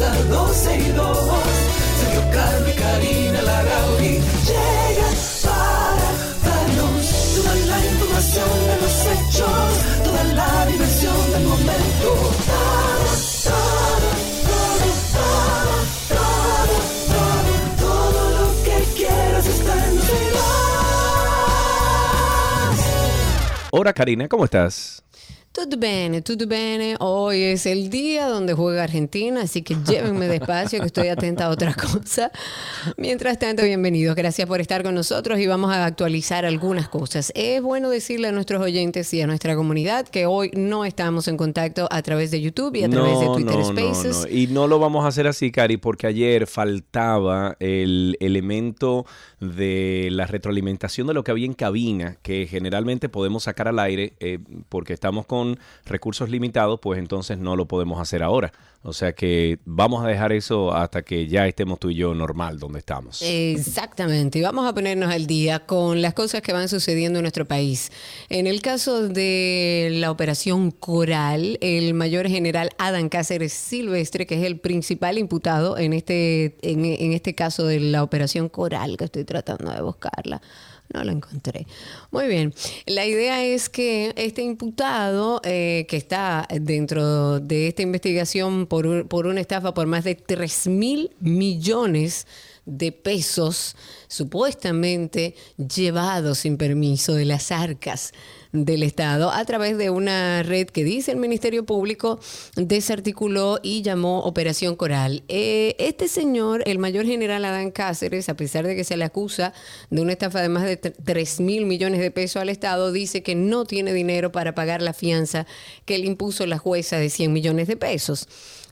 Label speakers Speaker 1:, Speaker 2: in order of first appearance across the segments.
Speaker 1: comienza 12 y 2. Sergio y Karina Larrauri llegan para darnos toda la información de los hechos, toda la diversión del momento. Todo, todo, todo, todo, todo, lo que quieras está en 12 y 2.
Speaker 2: Hola Karina, ¿cómo estás?
Speaker 3: Tutto bene, tutto bene. Hoy es el día donde juega Argentina, así que llévenme despacio que estoy atenta a otra cosa. Mientras tanto, bienvenidos. Gracias por estar con nosotros y vamos a actualizar algunas cosas. Es bueno decirle a nuestros oyentes y a nuestra comunidad que hoy no estamos en contacto a través de YouTube y a través de Twitter
Speaker 2: no,
Speaker 3: Spaces.
Speaker 2: no, no. Y no lo vamos a hacer así, Cari, porque ayer faltaba el elemento de la retroalimentación de lo que había en cabina, que generalmente podemos sacar al aire eh, porque estamos con recursos limitados, pues entonces no lo podemos hacer ahora. O sea que vamos a dejar eso hasta que ya estemos tú y yo normal donde estamos.
Speaker 3: Exactamente, y vamos a ponernos al día con las cosas que van sucediendo en nuestro país. En el caso de la operación Coral, el mayor general Adán Cáceres Silvestre, que es el principal imputado en este, en, en este caso de la operación Coral, que estoy tratando de buscarla. No lo encontré. Muy bien. La idea es que este imputado eh, que está dentro de esta investigación por, por una estafa por más de 3 mil millones de pesos supuestamente llevados sin permiso de las arcas del Estado a través de una red que dice el Ministerio Público desarticuló y llamó Operación Coral. Eh, este señor, el mayor general Adán Cáceres, a pesar de que se le acusa de una estafa de más de 3 mil millones de pesos al Estado, dice que no tiene dinero para pagar la fianza que le impuso la jueza de 100 millones de pesos.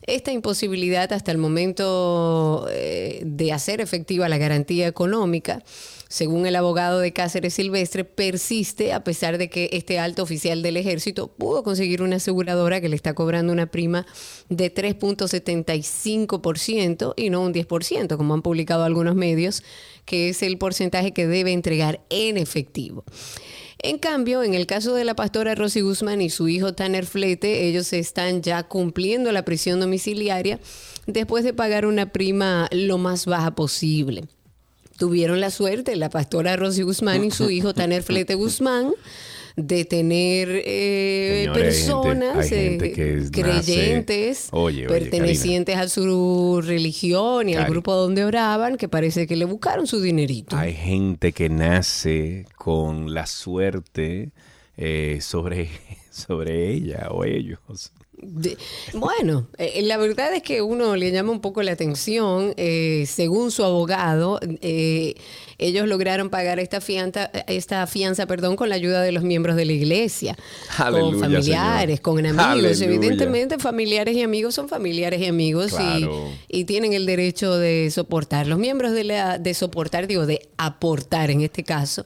Speaker 3: Esta imposibilidad hasta el momento eh, de hacer efectiva la garantía económica, según el abogado de Cáceres Silvestre, persiste a pesar de que este alto oficial del ejército pudo conseguir una aseguradora que le está cobrando una prima de 3.75% y no un 10%, como han publicado algunos medios, que es el porcentaje que debe entregar en efectivo. En cambio, en el caso de la pastora Rosy Guzmán y su hijo Tanner Flete, ellos están ya cumpliendo la prisión domiciliaria después de pagar una prima lo más baja posible. Tuvieron la suerte, la pastora Rosy Guzmán y su hijo Tanner Flete Guzmán, de tener eh,
Speaker 2: Señores, hay gente-
Speaker 3: personas
Speaker 2: hay gente
Speaker 3: eh,
Speaker 2: que
Speaker 3: creyentes,
Speaker 2: Oye, oye,
Speaker 3: pertenecientes a su religión y al grupo donde oraban, que parece que le buscaron su dinerito.
Speaker 2: Hay gente que nace con la suerte eh, sobre, sobre ella o ellos.
Speaker 3: Bueno, eh, la verdad es que uno le llama un poco la atención. eh, según su abogado, eh, ellos lograron pagar esta fianza, esta fianza, perdón, con la ayuda de los miembros de la iglesia,
Speaker 2: Aleluya,
Speaker 3: con familiares,
Speaker 2: Señor.
Speaker 3: con amigos.
Speaker 2: Aleluya.
Speaker 3: Evidentemente, familiares y amigos son familiares y amigos y- y, tienen el derecho de soportar. Los miembros de la, de soportar, digo, de aportar en este caso.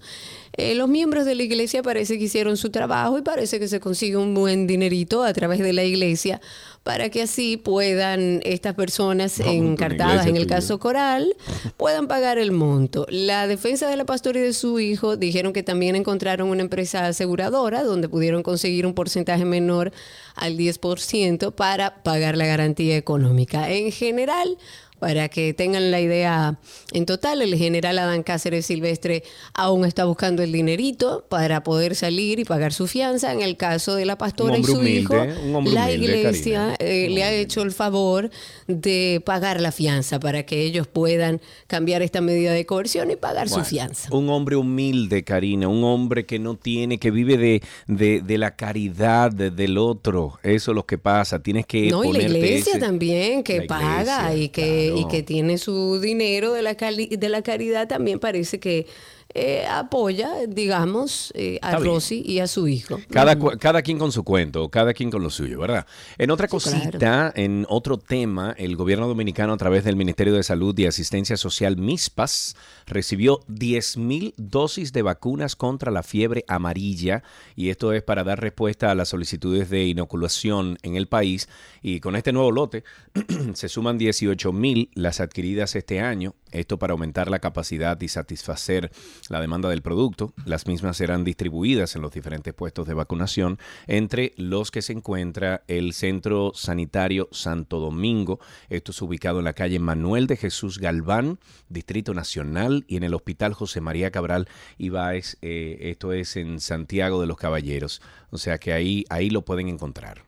Speaker 3: Eh, los miembros de la iglesia parece que hicieron su trabajo y parece que se consigue un buen dinerito a través de la iglesia para que así puedan estas personas encartadas en el
Speaker 2: tuya.
Speaker 3: caso coral puedan pagar el monto. La defensa de la pastora y de su hijo dijeron que también encontraron una empresa aseguradora donde pudieron conseguir un porcentaje menor al 10% para pagar la garantía económica. En general, para que tengan la idea en total, el general Adán Cáceres Silvestre aún está buscando el dinerito para poder salir y pagar su fianza. En el caso de la pastora y su
Speaker 2: humilde,
Speaker 3: hijo, la
Speaker 2: humilde,
Speaker 3: iglesia eh, le ha hecho el favor de pagar la fianza para que ellos puedan cambiar esta medida de coerción y pagar
Speaker 2: Bueno,
Speaker 3: su fianza.
Speaker 2: Un hombre humilde, Karina, un hombre que no tiene, que vive de, de, de la caridad de- del otro. Eso es lo que pasa. Tienes que
Speaker 3: No, y la iglesia
Speaker 2: ese-
Speaker 3: también, que paga y que,
Speaker 2: claro.
Speaker 3: Que tiene su dinero de la, cali- de la caridad, también parece que eh, apoya, digamos, eh, a. Rosy y a su hijo.
Speaker 2: Cada, cu- cada quien con su cuento, cada quien con lo suyo, ¿verdad? En otra
Speaker 3: Sí, claro.
Speaker 2: cosita, en otro tema, el gobierno dominicano a través del Ministerio de Salud y Asistencia Social MISPAS recibió 10.000 dosis de vacunas contra la fiebre amarilla y esto es para dar respuesta a las solicitudes de inoculación en el país y con este nuevo lote se suman 18.000 las adquiridas este año, esto para aumentar la capacidad y satisfacer la demanda del producto. Las mismas serán distribuidas en los diferentes puestos de vacunación, entre los que se encuentra el Centro Sanitario Santo Domingo. Esto es ubicado en la calle Manuel de Jesús Galván, Distrito Nacional, y en el Hospital José María Cabral Ibáez. eh, esto es en Santiago de los Caballeros. O sea que ahí, ahí lo pueden encontrar.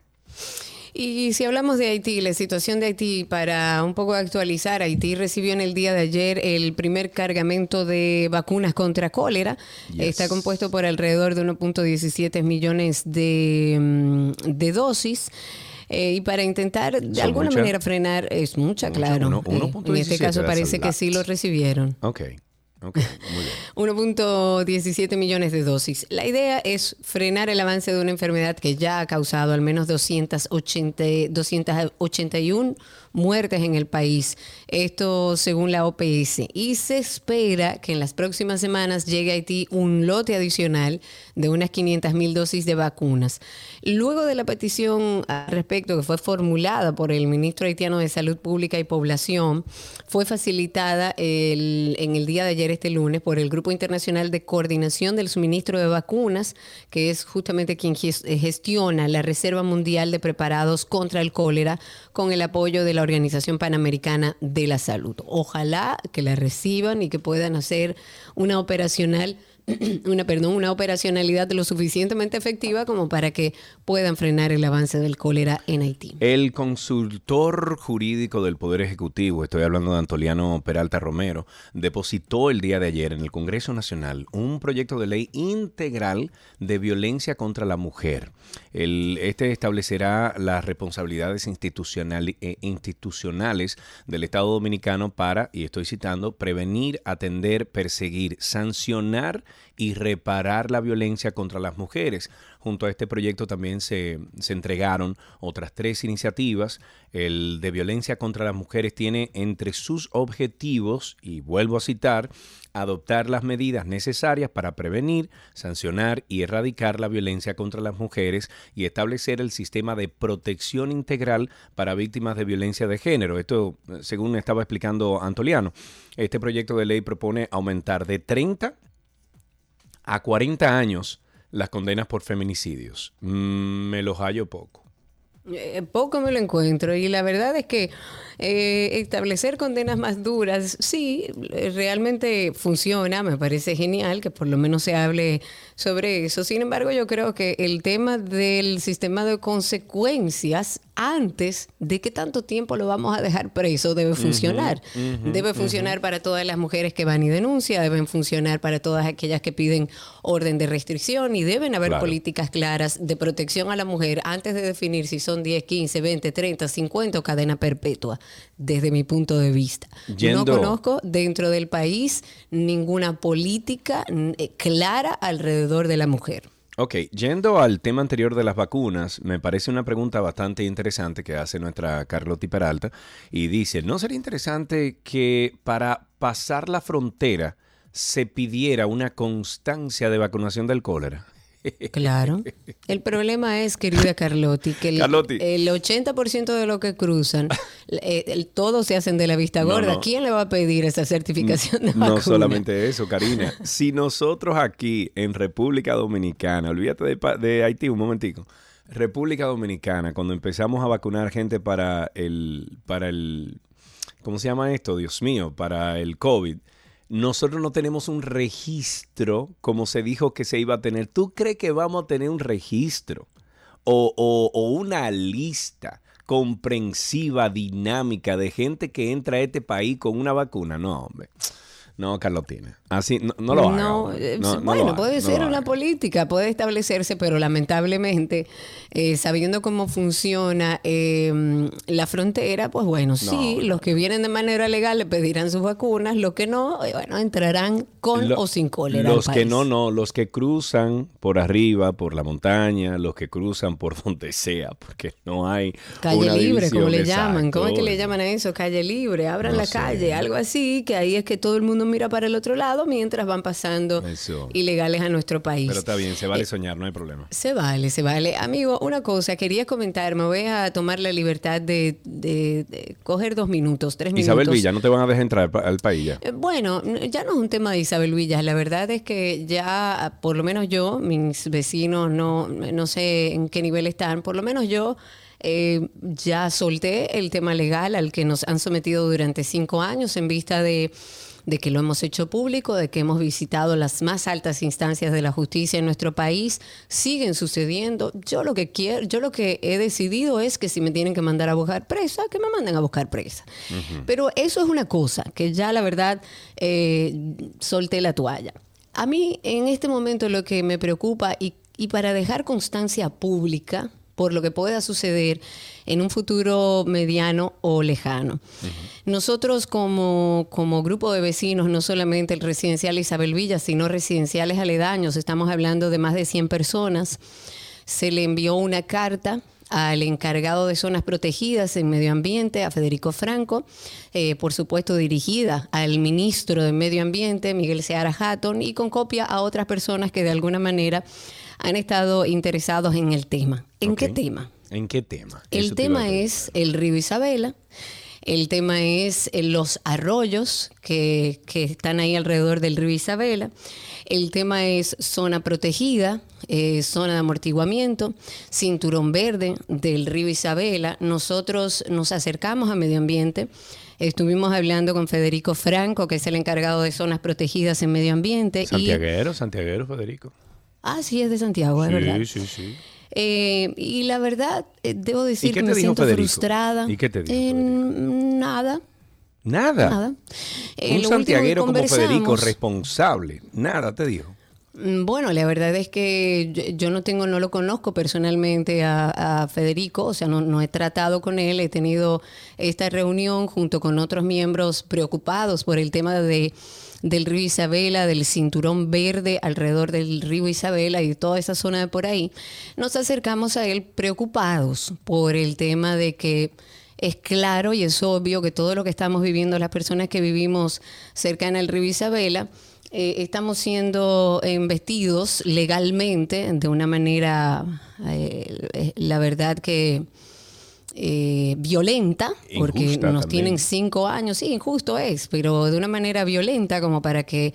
Speaker 3: Y si hablamos de Haití, la situación de Haití, para un poco actualizar, Haití recibió en el día de ayer el primer cargamento de vacunas contra cólera.
Speaker 2: Yes.
Speaker 3: Está compuesto por alrededor de 1.17 millones de, mm, de dosis. Eh, y para intentar de
Speaker 2: ¿Son
Speaker 3: alguna manera frenar, es mucha,
Speaker 2: Mucha,
Speaker 3: claro.
Speaker 2: uno-
Speaker 3: Eh, en
Speaker 2: 1.17
Speaker 3: este caso parece que sí lo recibieron.
Speaker 2: Ok, ok, muy bien.
Speaker 3: 1.17 millones de dosis. La idea es frenar el avance de una enfermedad que ya ha causado al menos 280, 281 muertes en el país. Esto según la OPS. Y se espera que en las próximas semanas llegue a Haití un lote adicional de unas 500 mil dosis de vacunas. Luego de la petición al respecto que fue formulada por el ministro haitiano de Salud Pública y Población, fue facilitada en el día de ayer, este lunes, por el Grupo Internacional de Coordinación del Suministro de Vacunas, que es justamente quien ges- gestiona la Reserva Mundial de Preparados contra el Cólera, con el apoyo de la Organización Panamericana de la Salud. Ojalá que la reciban y que puedan hacer una operacional una, perdón, una operacionalidad lo suficientemente efectiva como para que puedan frenar el avance del cólera en Haití.
Speaker 2: El consultor jurídico del Poder Ejecutivo, estoy hablando de Antoliano Peralta Romero, depositó el día de ayer en el Congreso Nacional un proyecto de ley integral de violencia contra la mujer. Este establecerá las responsabilidades eh, institucionales del Estado Dominicano para, y estoy citando, prevenir, atender, perseguir, sancionar y reparar la violencia contra las mujeres. Junto a este proyecto también se, se entregaron otras tres iniciativas. El de violencia contra las mujeres tiene entre sus objetivos, y vuelvo a citar, adoptar las medidas necesarias para prevenir, sancionar y erradicar la violencia contra las mujeres y establecer el sistema de protección integral para víctimas de violencia de género. Esto, eh, según estaba explicando Antoliano, este proyecto de ley propone aumentar de 30 a 40 años las condenas por feminicidios. Mm, me los hallo poco.
Speaker 3: Eh, poco me lo encuentro y la verdad es que eh, establecer condenas más duras, sí, eh, realmente funciona, me parece genial que por lo menos se hable sobre eso. Sin embargo, yo creo que el tema del sistema de consecuencias antes de que tanto tiempo lo vamos a dejar preso debe funcionar. debe funcionar para todas las mujeres que van y denuncian, deben funcionar para todas aquellas que piden orden de restricción y deben haber
Speaker 2: Claro.
Speaker 3: políticas claras de protección a la mujer antes de definir si son 10, 15, 20, 30, 50 o cadena perpetua, desde mi punto de vista.
Speaker 2: Yendo-
Speaker 3: No conozco dentro del país ninguna política eh, clara alrededor de la mujer.
Speaker 2: Ok, yendo al tema anterior de las vacunas, me parece una pregunta bastante interesante que hace nuestra Carlotti Peralta y dice, ¿no sería interesante que para pasar la frontera se pidiera una constancia de vacunación del cólera?
Speaker 3: Claro. El problema es, querida Carlotti, que el,
Speaker 2: Carlotti.
Speaker 3: el 80% de lo que cruzan, eh, el- todos se hacen de la vista gorda.
Speaker 2: no.
Speaker 3: ¿Quién le va a pedir esa certificación de vacuna?
Speaker 2: No solamente eso, Karina. Si nosotros aquí en República Dominicana, olvídate de, pa- de Haití un momentico, República Dominicana, cuando empezamos a vacunar gente para el, para el, ¿cómo se llama esto? Dios mío, para el COVID. Nosotros no tenemos un registro como se dijo que se iba a tener. ¿Tú crees que vamos a tener un registro o, o- o una lista comprensiva, dinámica de gente que entra a este país con una vacuna? No, hombre. No, Carlotina. Así, no, no lo haga.
Speaker 3: No, eh,
Speaker 2: No, no
Speaker 3: bueno,
Speaker 2: haga,
Speaker 3: puede ser una política, puede establecerse, pero lamentablemente, eh, sabiendo cómo funciona eh, la frontera, pues bueno, sí, los que vienen de manera legal le pedirán sus vacunas, los que no, eh, bueno, entrarán con
Speaker 2: Lo-
Speaker 3: o sin cólera. al
Speaker 2: Los que no, no, los que cruzan por arriba, por la montaña, los que cruzan por donde sea, porque no hay
Speaker 3: Calle
Speaker 2: una
Speaker 3: libre, como le llaman. ¿Cómo es que le llaman a eso? Calle libre, abran la
Speaker 2: sé.
Speaker 3: calle, algo así, que ahí es que todo el mundo mira para el otro lado mientras van pasando
Speaker 2: Eso.
Speaker 3: ilegales a nuestro país.
Speaker 2: Pero está bien, se
Speaker 3: Eh,
Speaker 2: vale soñar, no hay problema.
Speaker 3: Se vale, se vale. Amigo, una cosa, quería comentar, me voy a tomar la libertad de, de- de coger dos minutos, tres minutos.
Speaker 2: Isabel Villa, no te van a dejar entrar al país ya.
Speaker 3: Eh, Bueno, ya no es un tema de Isabel Villas. La verdad es que ya, por lo menos yo, mis vecinos no, no sé en qué nivel están, por lo menos yo eh, ya solté el tema legal al que nos han sometido durante cinco años en vista de de que lo hemos hecho público, de que hemos visitado las más altas instancias de la justicia en nuestro país, siguen sucediendo. Yo lo que quiero, yo lo que he decidido es que si me tienen que mandar a buscar presa, que me manden a buscar presa. Pero eso es una cosa que ya la verdad eh, solté la toalla. A mí en este momento lo que me preocupa y, y para dejar constancia pública por lo que pueda suceder en un futuro mediano o lejano. Nosotros como, como grupo de vecinos, no solamente el residencial Isabel Villa, sino residenciales aledaños, estamos hablando de más de 100 personas, se le envió una carta al encargado de zonas protegidas en medio ambiente, a Federico Franco, eh, por supuesto dirigida al ministro de Medio Ambiente, Miguel Seara Hatton, y con copia a otras personas que de alguna manera han estado interesados en el tema. ¿En qué tema?
Speaker 2: ¿En qué tema?
Speaker 3: El
Speaker 2: Eso
Speaker 3: tema es el río Isabela, el tema es eh, los arroyos que, que están ahí alrededor del río Isabela, el tema es zona protegida, eh, zona de amortiguamiento, cinturón verde del río Isabela. Nosotros nos acercamos a medio ambiente. Estuvimos hablando con Federico Franco, que es el encargado de zonas protegidas en medio ambiente. y-
Speaker 2: Santiaguero, Santiaguero, Federico.
Speaker 3: ah, sí, es de Santiago, es verdad.
Speaker 2: Sí, sí, sí.
Speaker 3: Eh, y la verdad, eh, debo decir que me siento
Speaker 2: Federico?
Speaker 3: frustrada.
Speaker 2: ¿Y qué te dijo
Speaker 3: Eh? Nada,
Speaker 2: Nada.
Speaker 3: nada. Eh,
Speaker 2: Un santiaguero como Federico, responsable. Nada te dijo.
Speaker 3: Mm, Bueno, la verdad es que yo, yo no tengo, no lo conozco personalmente a, a Federico, o sea, no, no he tratado con él, he tenido esta reunión junto con otros miembros preocupados por el tema de del río Isabela, del cinturón verde alrededor del río Isabela y toda esa zona de por ahí. Nos acercamos a él preocupados por el tema de que es claro y es obvio que todo lo que estamos viviendo las personas que vivimos cerca al río Isabela, eh, estamos siendo investidos legalmente de una manera, eh, la verdad que eh, violenta, porque nos
Speaker 2: también.
Speaker 3: tienen cinco años, sí, injusto es, pero de una manera violenta como para que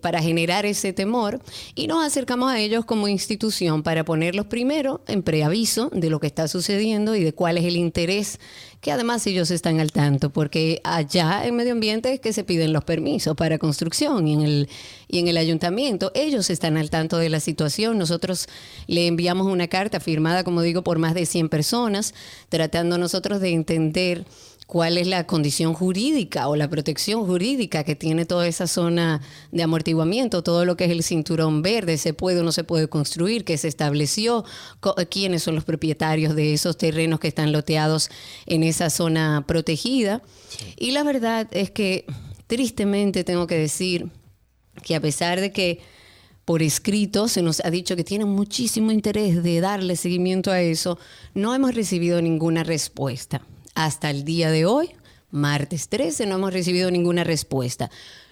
Speaker 3: para generar ese temor y nos acercamos a ellos como institución para ponerlos primero en preaviso de lo que está sucediendo y de cuál es el interés que además ellos están al tanto, porque allá en medio ambiente es que se piden los permisos para construcción y en el y en el ayuntamiento ellos están al tanto de la situación. Nosotros le enviamos una carta firmada, como digo, por más de 100 personas, tratando nosotros de entender cuál es la condición jurídica o la protección jurídica que tiene toda esa zona de amortiguamiento, todo lo que es el cinturón verde, se puede o no se puede construir, que se estableció, quiénes son los propietarios de esos terrenos que están loteados en esa zona protegida. Y la verdad es que tristemente tengo que decir que a pesar de que por escrito se nos ha dicho que tienen muchísimo interés de darle seguimiento a eso, no hemos recibido ninguna respuesta. Hasta el día de hoy, martes 13, no hemos recibido ninguna respuesta.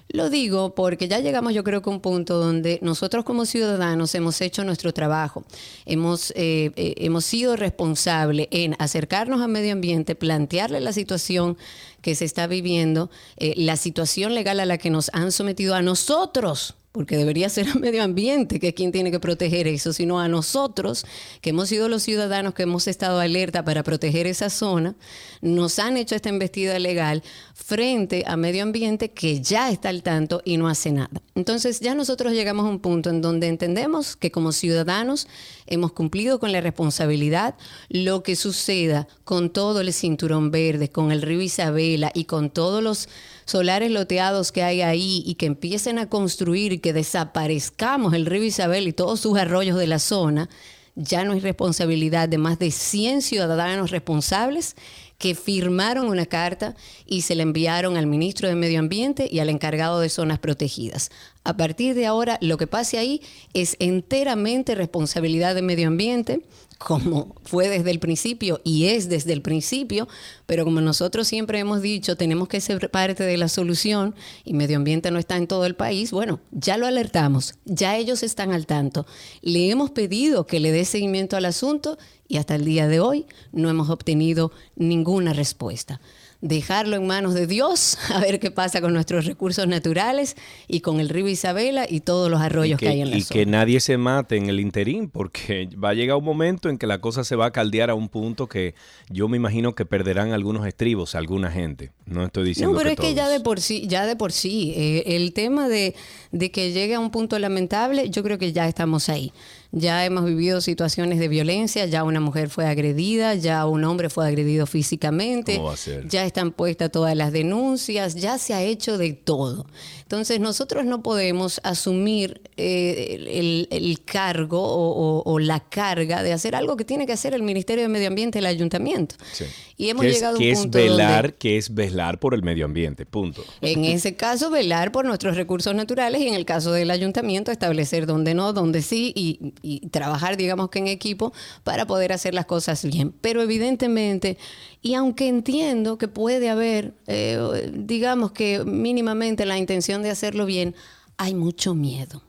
Speaker 3: Lo digo porque ya llegamos yo creo que a un punto donde nosotros como ciudadanos hemos hecho nuestro trabajo, hemos, eh, eh, hemos sido responsables en acercarnos al medio ambiente, plantearle la situación que se está viviendo, eh, la situación legal a la que nos han sometido a nosotros porque debería ser el medio ambiente que es quien tiene que proteger eso, sino a nosotros, que hemos sido los ciudadanos que hemos estado alerta para proteger esa zona, nos han hecho esta embestida legal frente a medio ambiente que ya está al tanto y no hace nada. Entonces ya nosotros llegamos a un punto en donde entendemos que como ciudadanos hemos cumplido con la responsabilidad, lo que suceda con todo el cinturón verde, con el río Isabela y con todos los solares loteados que hay ahí y que empiecen a construir y que desaparezcamos el río Isabel y todos sus arroyos de la zona, ya no es responsabilidad de más de 100 ciudadanos responsables que firmaron una carta y se la enviaron al ministro de Medio Ambiente y al encargado de zonas protegidas. A partir de ahora, lo que pase ahí es enteramente responsabilidad de Medio Ambiente como fue desde el principio y es desde el principio, pero como nosotros siempre hemos dicho, tenemos que ser parte de la solución y medio ambiente no está en todo el país, bueno, ya lo alertamos, ya ellos están al tanto. Le hemos pedido que le dé seguimiento al asunto y hasta el día de hoy no hemos obtenido ninguna respuesta dejarlo en manos de Dios, a ver qué pasa con nuestros recursos naturales y con el río Isabela y todos los arroyos que, hay en la
Speaker 2: y
Speaker 3: zona.
Speaker 2: Y que nadie se mate en el interín, porque va a llegar un momento en que la cosa se va a caldear a un punto que yo me imagino que perderán algunos estribos alguna gente. No estoy diciendo
Speaker 3: No, pero
Speaker 2: que
Speaker 3: es que ya de por sí, ya de por sí, eh, el tema de, de que llegue a un punto lamentable, yo creo que ya estamos ahí. Ya hemos vivido situaciones de violencia, ya una mujer fue agredida, ya un hombre fue agredido físicamente, ya están puestas todas las denuncias, ya se ha hecho de todo. Entonces nosotros no podemos asumir eh, el, el cargo o, o- o la carga de hacer algo que tiene que hacer el Ministerio de Medio Ambiente el Ayuntamiento.
Speaker 2: Sí.
Speaker 3: Y hemos
Speaker 2: es,
Speaker 3: llegado a un
Speaker 2: que es
Speaker 3: punto
Speaker 2: velar,
Speaker 3: donde...
Speaker 2: que es velar por el medio ambiente, punto.
Speaker 3: En ese caso, velar por nuestros recursos naturales y en el caso del ayuntamiento, establecer dónde no, dónde sí y, y trabajar, digamos que en equipo para poder hacer las cosas bien. Pero evidentemente, y aunque entiendo que puede haber, eh, digamos que mínimamente la intención de hacerlo bien, hay mucho miedo.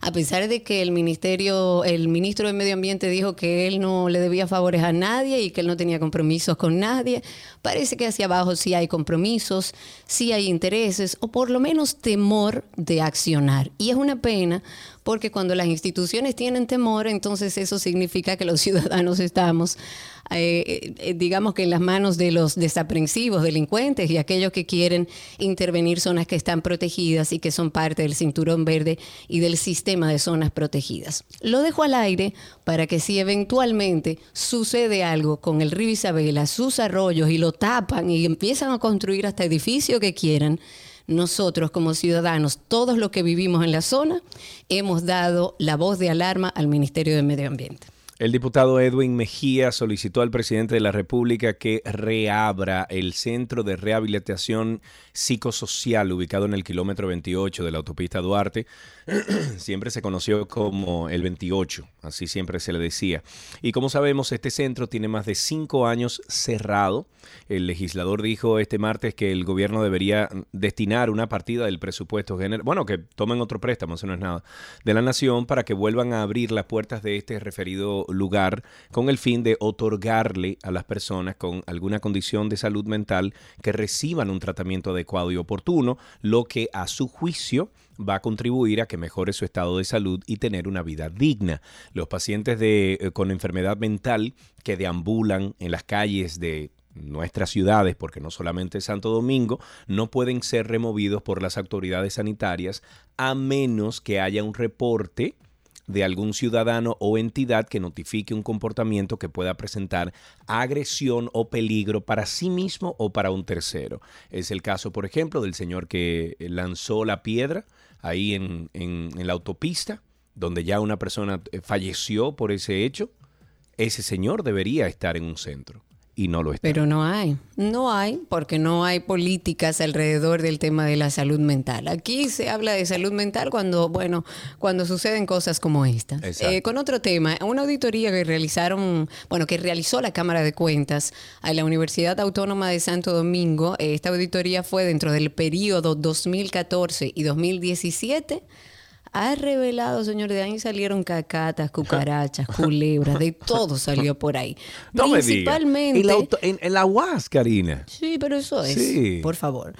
Speaker 3: A pesar de que el ministerio, el ministro de Medio Ambiente dijo que él no le debía favores a nadie y que él no tenía compromisos con nadie, parece que hacia abajo sí hay compromisos, sí hay intereses o por lo menos temor de accionar. Y es una pena porque cuando las instituciones tienen temor, entonces eso significa que los ciudadanos estamos, eh, eh, digamos que en las manos de los desaprensivos, delincuentes y aquellos que quieren intervenir zonas que están protegidas y que son parte del cinturón verde y del sistema de zonas protegidas. Lo dejo al aire para que si eventualmente sucede algo con el río Isabela, sus arroyos y lo tapan y empiezan a construir hasta edificio que quieran, nosotros como ciudadanos, todos los que vivimos en la zona, hemos dado la voz de alarma al Ministerio de Medio Ambiente.
Speaker 2: El diputado Edwin Mejía solicitó al presidente de la República que reabra el centro de rehabilitación psicosocial ubicado en el kilómetro 28 de la autopista Duarte. siempre se conoció como el 28, así siempre se le decía. Y como sabemos, este centro tiene más de cinco años cerrado. El legislador dijo este martes que el gobierno debería destinar una partida del presupuesto general, bueno, que tomen otro préstamo, eso no es nada, de la nación para que vuelvan a abrir las puertas de este referido lugar con el fin de otorgarle a las personas con alguna condición de salud mental que reciban un tratamiento adecuado y oportuno, lo que a su juicio va a contribuir a que mejore su estado de salud y tener una vida digna. Los pacientes de, eh, con enfermedad mental que deambulan en las calles de nuestras ciudades, porque no solamente Santo Domingo, no pueden ser removidos por las autoridades sanitarias a menos que haya un reporte de algún ciudadano o entidad que notifique un comportamiento que pueda presentar agresión o peligro para sí mismo o para un tercero. Es el caso, por ejemplo, del señor que lanzó la piedra ahí en, en- la autopista, donde ya una persona eh, falleció por ese hecho. Ese señor debería estar en un centro y no lo está.
Speaker 3: Pero no hay, no hay, porque no hay políticas alrededor del tema de la salud mental. Aquí se habla de salud mental cuando, bueno, cuando suceden cosas como esta. Eh, con otro tema, una auditoría que realizaron, bueno, que realizó la Cámara de Cuentas a la Universidad Autónoma de Santo Domingo. eh, esta auditoría fue dentro del periodo 2014 y 2017 ha revelado, señor, de ahí salieron cacatas, cucarachas, culebras, de todo salió por ahí.
Speaker 2: No me diga.
Speaker 3: Principalmente.
Speaker 2: En la, auto- en- en la UAS, Karina.
Speaker 3: Sí, pero eso es,
Speaker 2: Sí.
Speaker 3: por favor.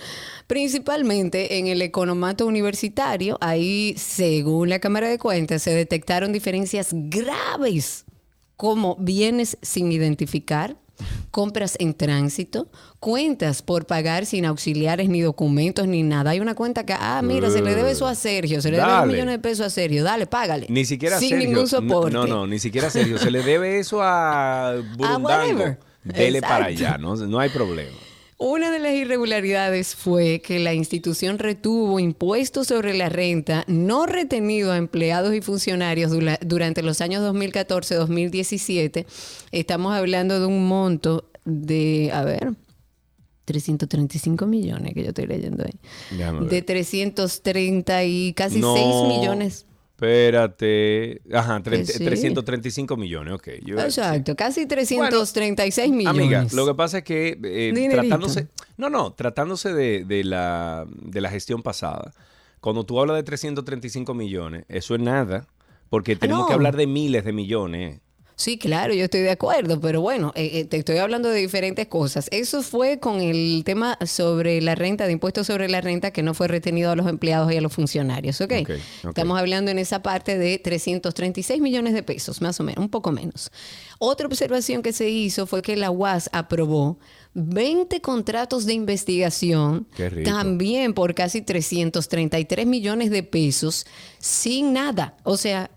Speaker 3: Principalmente en el economato universitario, ahí, según la Cámara de Cuentas, se detectaron diferencias graves como bienes sin identificar, compras en tránsito, cuentas por pagar sin auxiliares ni documentos ni nada. Hay una cuenta que, ah, mira, se le debe eso a Sergio, se le debe un millón de pesos a Sergio, dale, págale.
Speaker 2: Ni siquiera
Speaker 3: Sin
Speaker 2: Sergio.
Speaker 3: ningún soporte.
Speaker 2: No, no, ni siquiera Sergio. Se le debe eso a Burundango.
Speaker 3: whatever.
Speaker 2: Dele para allá, no, no hay problema.
Speaker 3: Una de las irregularidades fue que la institución retuvo impuestos sobre la renta no retenido a empleados y funcionarios dura- durante los años 2014-2017. Estamos hablando de un monto de, a ver, 335 millones que yo estoy leyendo ahí. De 330 y casi
Speaker 2: No,
Speaker 3: 6 millones.
Speaker 2: Espérate. Ajá, tre-
Speaker 3: Que sí.
Speaker 2: 335 millones, ok. Yo.
Speaker 3: Exacto, casi 336 millones.
Speaker 2: Amiga, lo que pasa es que eh, tratándose, no, no, tratándose de, de la, de la gestión pasada, cuando tú hablas de 335 millones, eso es nada, porque tenemos
Speaker 3: no.
Speaker 2: que hablar de miles de millones.
Speaker 3: Sí, claro, yo estoy de acuerdo, pero bueno, eh, eh, te estoy hablando de diferentes cosas. Eso fue con el tema sobre la renta, de impuestos sobre la renta que no fue retenido a los empleados y a los funcionarios, ¿ok?
Speaker 2: Ok, ok.
Speaker 3: Estamos hablando en esa parte de 336 millones de pesos, más o menos, un poco menos. Otra observación que se hizo fue que la UAS aprobó 20 contratos de investigación, también por casi 333 millones de pesos, sin nada. O sea,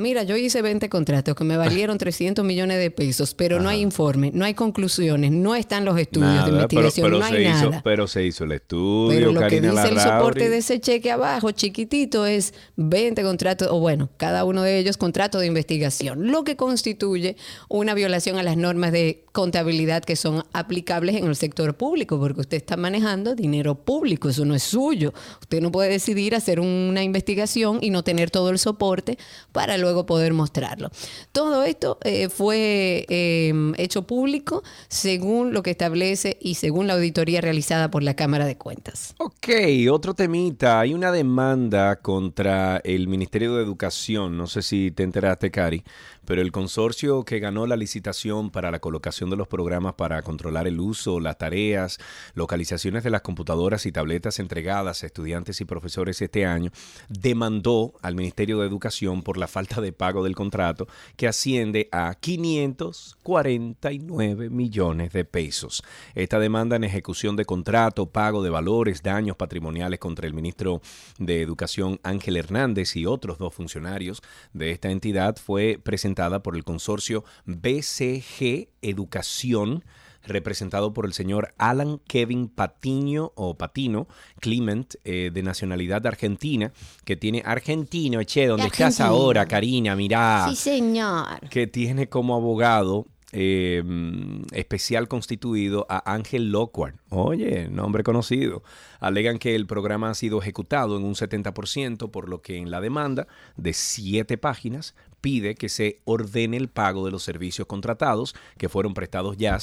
Speaker 3: mira, yo hice 20 contratos que me valieron 300 millones de pesos, pero no hay informe, no hay conclusiones, no están los estudios de
Speaker 2: Nada, pero,
Speaker 3: investigación,
Speaker 2: pero
Speaker 3: no hay
Speaker 2: se hizo,
Speaker 3: nada.
Speaker 2: pero se hizo el estudio,
Speaker 3: Pero lo que dice el soporte de ese cheque abajo, chiquitito, es 20 contratos, o bueno, cada uno de ellos contrato de investigación, lo que constituye una violación a las normas de contabilidad que son aplicables en el sector público, porque usted está manejando dinero público, eso no es suyo. Usted no puede decidir hacer una investigación y no tener todo el soporte para luego poder mostrarlo. Todo esto eh, fue eh, hecho público según lo que establece y según la auditoría realizada por la Cámara de Cuentas.
Speaker 2: Ok, otro temita. Hay una demanda contra el Ministerio de Educación. No sé si te enteraste, Cari, pero el consorcio que ganó la licitación para la colocación de los programas para controlar el uso, las tareas, localizaciones de las computadoras y tabletas entregadas a estudiantes y profesores este año, demandó al Ministerio de Educación por la falta de pago del contrato que asciende a 549 millones de pesos. Esta demanda en ejecución de contrato, pago de valores, daños patrimoniales contra el ministro de Educación Ángel Hernández y otros dos funcionarios de esta entidad fue presentada por el consorcio BCG Educación representado por el señor Alan Kevin Patiño o Patino Clement, eh, de nacionalidad argentina, que tiene argentino, che, ¿dónde estás ahora, Karina? Mirá
Speaker 3: Sí, señor.
Speaker 2: que tiene como abogado eh, mm, especial constituido a Ángel Lockhart. Oye, nombre conocido. Alegan que el programa ha sido ejecutado en un 70%, por lo que en la demanda de siete páginas pide que se ordene el pago de los servicios contratados que fueron prestados ya,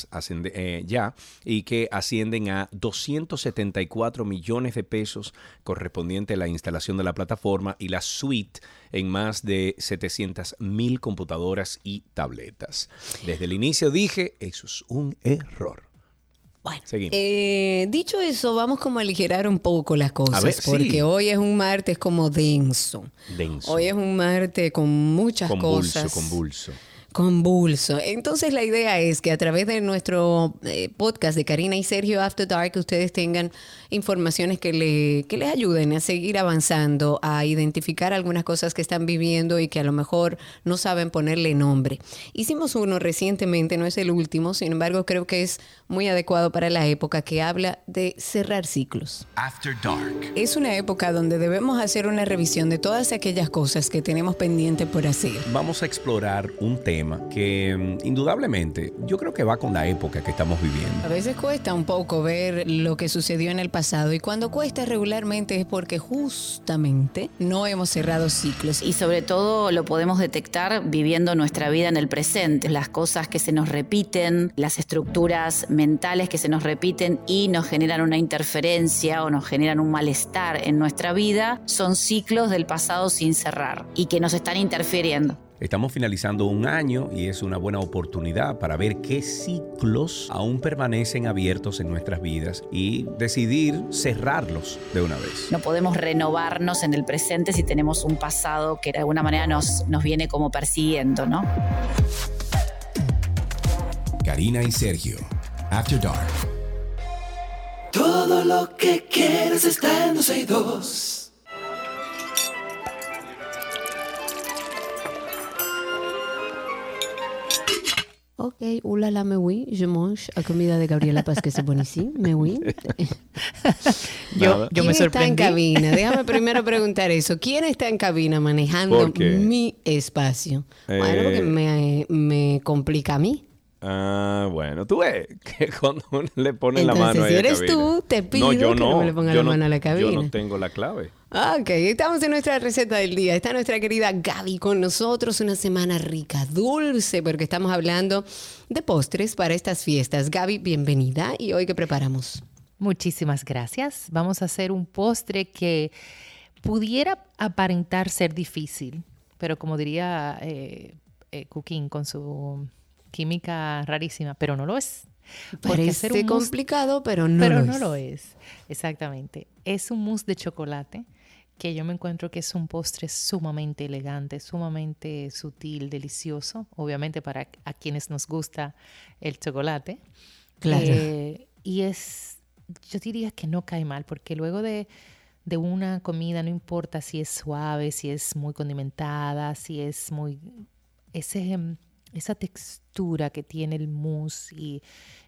Speaker 2: eh, y que ascienden a 274 millones de pesos correspondiente a la instalación de la plataforma y la suite en más de 700 mil computadoras y tabletas. Desde el inicio dije, eso es un error.
Speaker 3: Bueno,
Speaker 2: Seguimos.
Speaker 3: eh, dicho eso, vamos como a aligerar un poco las cosas,
Speaker 2: ver, sí.
Speaker 3: porque hoy es un martes como denso.
Speaker 2: Denso.
Speaker 3: Hoy es un martes con muchas
Speaker 2: convulso,
Speaker 3: cosas.
Speaker 2: convulso.
Speaker 3: Convulso. Entonces la idea es que a través de nuestro eh, podcast de Karina y Sergio After Dark ustedes tengan informaciones que, le, que les ayuden a seguir avanzando, a identificar algunas cosas que están viviendo y que a lo mejor no saben ponerle nombre. Hicimos uno recientemente, no es el último, sin embargo creo que es muy adecuado para la época que habla de cerrar ciclos.
Speaker 4: After Dark.
Speaker 3: Es una época donde debemos hacer una revisión de todas aquellas cosas que tenemos pendiente por hacer.
Speaker 2: Vamos a explorar un tema que mm, indudablemente yo creo que va con la época que estamos viviendo.
Speaker 3: A veces cuesta un poco ver lo que sucedió en el pasado y cuando cuesta regularmente es porque justamente no hemos cerrado ciclos.
Speaker 4: Y sobre todo lo podemos detectar viviendo nuestra vida en el presente, las cosas que se nos repiten, las estructuras mentales que se nos repiten y nos generan una interferencia o nos generan un malestar en nuestra vida, son ciclos del pasado sin cerrar y que nos están interfiriendo.
Speaker 2: Estamos finalizando un año y es una buena oportunidad para ver qué ciclos aún permanecen abiertos en nuestras vidas y decidir cerrarlos de una vez.
Speaker 4: No podemos renovarnos en el presente si tenemos un pasado que de alguna manera nos, nos viene como persiguiendo, ¿no?
Speaker 5: Karina y Sergio, After Dark.
Speaker 1: Todo lo que quieres está en 12 y 2.
Speaker 3: Ok, ulala, me oui, je mange a comida de Gabriela Paz, que es buenísimo, me oui.
Speaker 6: yo, yo me
Speaker 3: ¿Quién está en
Speaker 6: sorprendí.
Speaker 3: cabina? Déjame primero preguntar eso. ¿Quién está en cabina manejando mi espacio? Bueno,
Speaker 2: Eh.
Speaker 3: porque me, me complica a mí.
Speaker 2: Ah, bueno, tú ves que cuando uno le pone la mano
Speaker 3: si
Speaker 2: a la
Speaker 3: eres
Speaker 2: cabina.
Speaker 3: tú, te pido
Speaker 2: yo
Speaker 3: que no me le ponga
Speaker 2: yo
Speaker 3: la mano a la
Speaker 2: Yo
Speaker 3: cabina.
Speaker 2: no tengo la clave.
Speaker 3: Ok, estamos en nuestra receta del día. Está nuestra querida Gaby con nosotros. Una semana rica, dulce, porque estamos hablando de postres para estas fiestas. Gaby, bienvenida. ¿Y hoy qué preparamos?
Speaker 6: Muchísimas gracias. Vamos a hacer un postre que pudiera aparentar ser difícil, pero como diría eh, eh, Cooking con su química rarísima, pero no lo es. Porque hacer
Speaker 3: Parece
Speaker 6: un mousse-
Speaker 3: complicado, pero no
Speaker 6: pero
Speaker 3: lo
Speaker 6: no
Speaker 3: es.
Speaker 6: lo es. Exactamente. Es un mousse de chocolate que yo me encuentro que es un postre sumamente elegante, sumamente sutil, delicioso, obviamente para a quienes nos gusta el chocolate.
Speaker 3: Claro.
Speaker 6: Eh, y es, yo diría que no cae mal, porque luego de, de una comida, no importa si es suave, si es muy condimentada, si es muy... Ese, mm, esa textura que tiene el mousse y,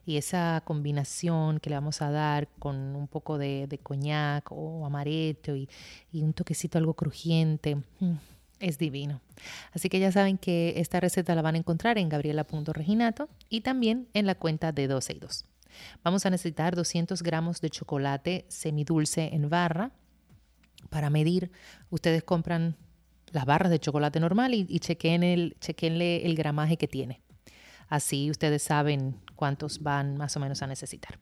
Speaker 6: y esa combinación que le vamos a dar con un poco de, de coñac o amaretto y, y un toquecito algo crujiente, mm, es divino. Así que ya saben que esta receta la van a encontrar en gabriela.reginato y también en la cuenta de 12 y 2. Vamos a necesitar 200 gramos de chocolate semidulce en barra. Para medir, ustedes compran las barras de chocolate normal y, y chequen el, chequenle el gramaje que tiene. Así ustedes saben cuántos van más o menos a necesitar.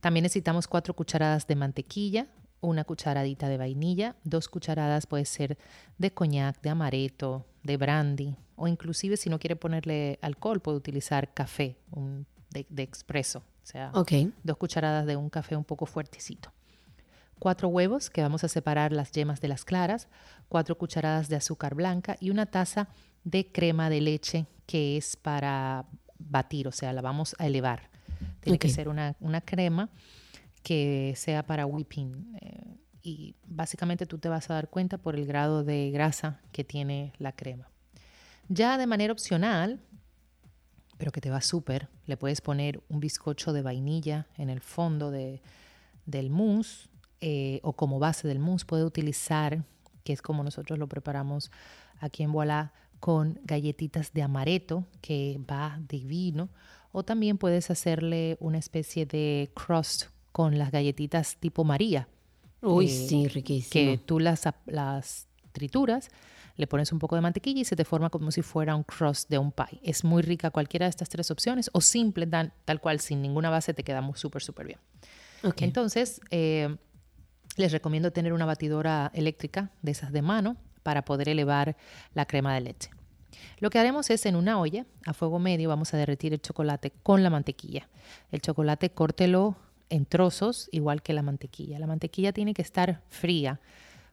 Speaker 6: También necesitamos cuatro cucharadas de mantequilla, una cucharadita de vainilla, dos cucharadas puede ser de coñac, de amaretto, de brandy o inclusive si no quiere ponerle alcohol puede utilizar café un- de, de expreso, o sea, dos cucharadas de un café un poco fuertecito. Cuatro huevos que vamos a separar las yemas de las claras, cuatro cucharadas de azúcar blanca y una taza de crema de leche que es para batir, o sea, la vamos a elevar. Tiene que ser una, una crema que sea para whipping. eh, y básicamente tú te vas a dar cuenta por el grado de grasa que tiene la crema. Ya de manera opcional, pero que te va súper, le puedes poner un bizcocho de vainilla en el fondo de, del mousse eh, o como base del mousse puede utilizar, que es como nosotros lo preparamos aquí en Voilà, con galletitas de amaretto, que va divino. O también puedes hacerle una especie de crust con las galletitas tipo María.
Speaker 3: Uy,
Speaker 6: eh,
Speaker 3: sí, riquísimo.
Speaker 6: Que tú las, las trituras, le pones un poco de mantequilla y se te forma como si fuera un crust de un pie. Es muy rica cualquiera de estas tres opciones o simple, tal cual, sin ninguna base, te queda súper, súper bien.
Speaker 3: Ok.
Speaker 6: Entonces, eh, les recomiendo tener una batidora eléctrica de esas de mano para poder elevar la crema de leche. Lo que haremos es en una olla a fuego medio vamos a derretir el chocolate con la mantequilla. El chocolate córtelo en trozos igual que la mantequilla. La mantequilla tiene que estar fría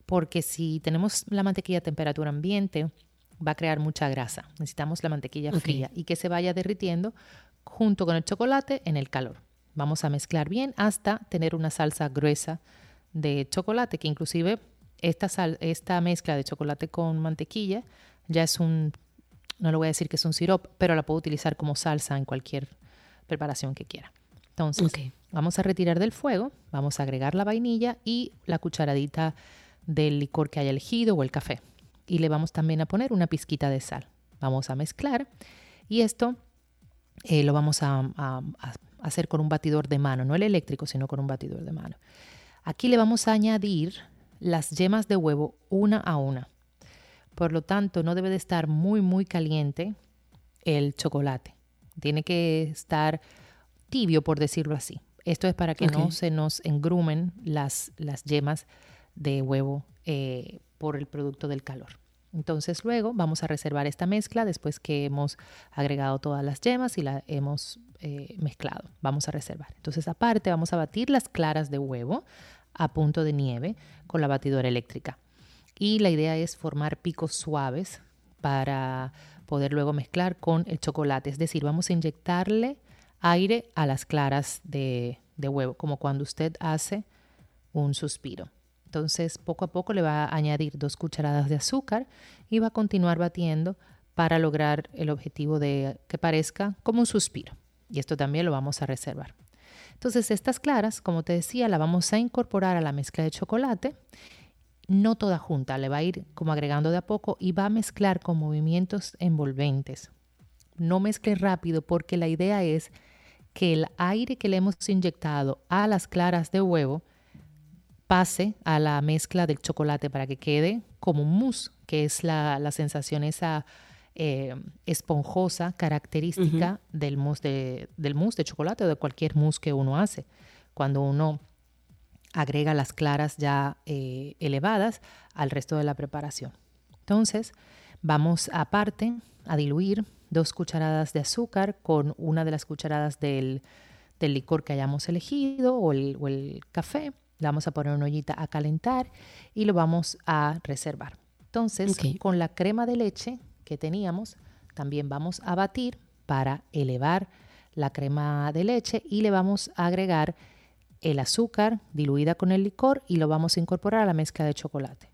Speaker 6: porque si tenemos la mantequilla a temperatura ambiente va a crear mucha grasa. Necesitamos la mantequilla
Speaker 3: Ok.
Speaker 6: fría y que se vaya derritiendo junto con el chocolate en el calor. Vamos a mezclar bien hasta tener una salsa gruesa de chocolate, que inclusive esta, sal, esta mezcla de chocolate con mantequilla ya es un, no le voy a decir que es un sirope, pero la puedo utilizar como salsa en cualquier preparación que quiera. Entonces, vamos a retirar del fuego, vamos a agregar la vainilla y la cucharadita del licor que haya elegido o el café. Y le vamos también a poner una pizquita de sal. Vamos a mezclar y esto eh, lo vamos a, a hacer con un batidor de mano, no el eléctrico, sino con un batidor de mano. Aquí le vamos a añadir las yemas de huevo una a una. Por lo tanto, no debe de estar muy, muy caliente el chocolate. Tiene que estar tibio, por decirlo así. Esto es para que no se nos engrumen las, las yemas de huevo eh, por el producto del calor. Entonces luego vamos a reservar esta mezcla después que hemos agregado todas las yemas y la hemos eh, mezclado. Vamos a reservar. Entonces aparte vamos a batir las claras de huevo a punto de nieve con la batidora eléctrica. Y la idea es formar picos suaves para poder luego mezclar con el chocolate. Es decir, vamos a inyectarle aire a las claras de, huevo, como cuando usted hace un suspiro. Entonces, poco a poco le va a añadir dos cucharadas de azúcar y va a continuar batiendo para lograr el objetivo de que parezca como un suspiro. Y esto también lo vamos a reservar. Entonces, estas claras, como te decía, la vamos a incorporar a la mezcla de chocolate, no toda junta, le va a ir como agregando de a poco y va a mezclar con movimientos envolventes. No mezcle rápido porque la idea es que el aire que le hemos inyectado a las claras de huevo pase a la mezcla del chocolate para que quede como mousse, que es la, sensación esa eh, esponjosa característica del, mousse de, del mousse de chocolate o de cualquier mousse que uno hace. Cuando uno agrega las claras ya eh, elevadas al resto de la preparación. Entonces, vamos aparte a diluir dos cucharadas de azúcar con una de las cucharadas del, licor que hayamos elegido o el, café. Le vamos a poner una ollita a calentar y lo vamos a reservar. Entonces, con la crema de leche que teníamos, también vamos a batir para elevar la crema de leche y le vamos a agregar el azúcar diluida con el licor y lo vamos a incorporar a la mezcla de chocolate.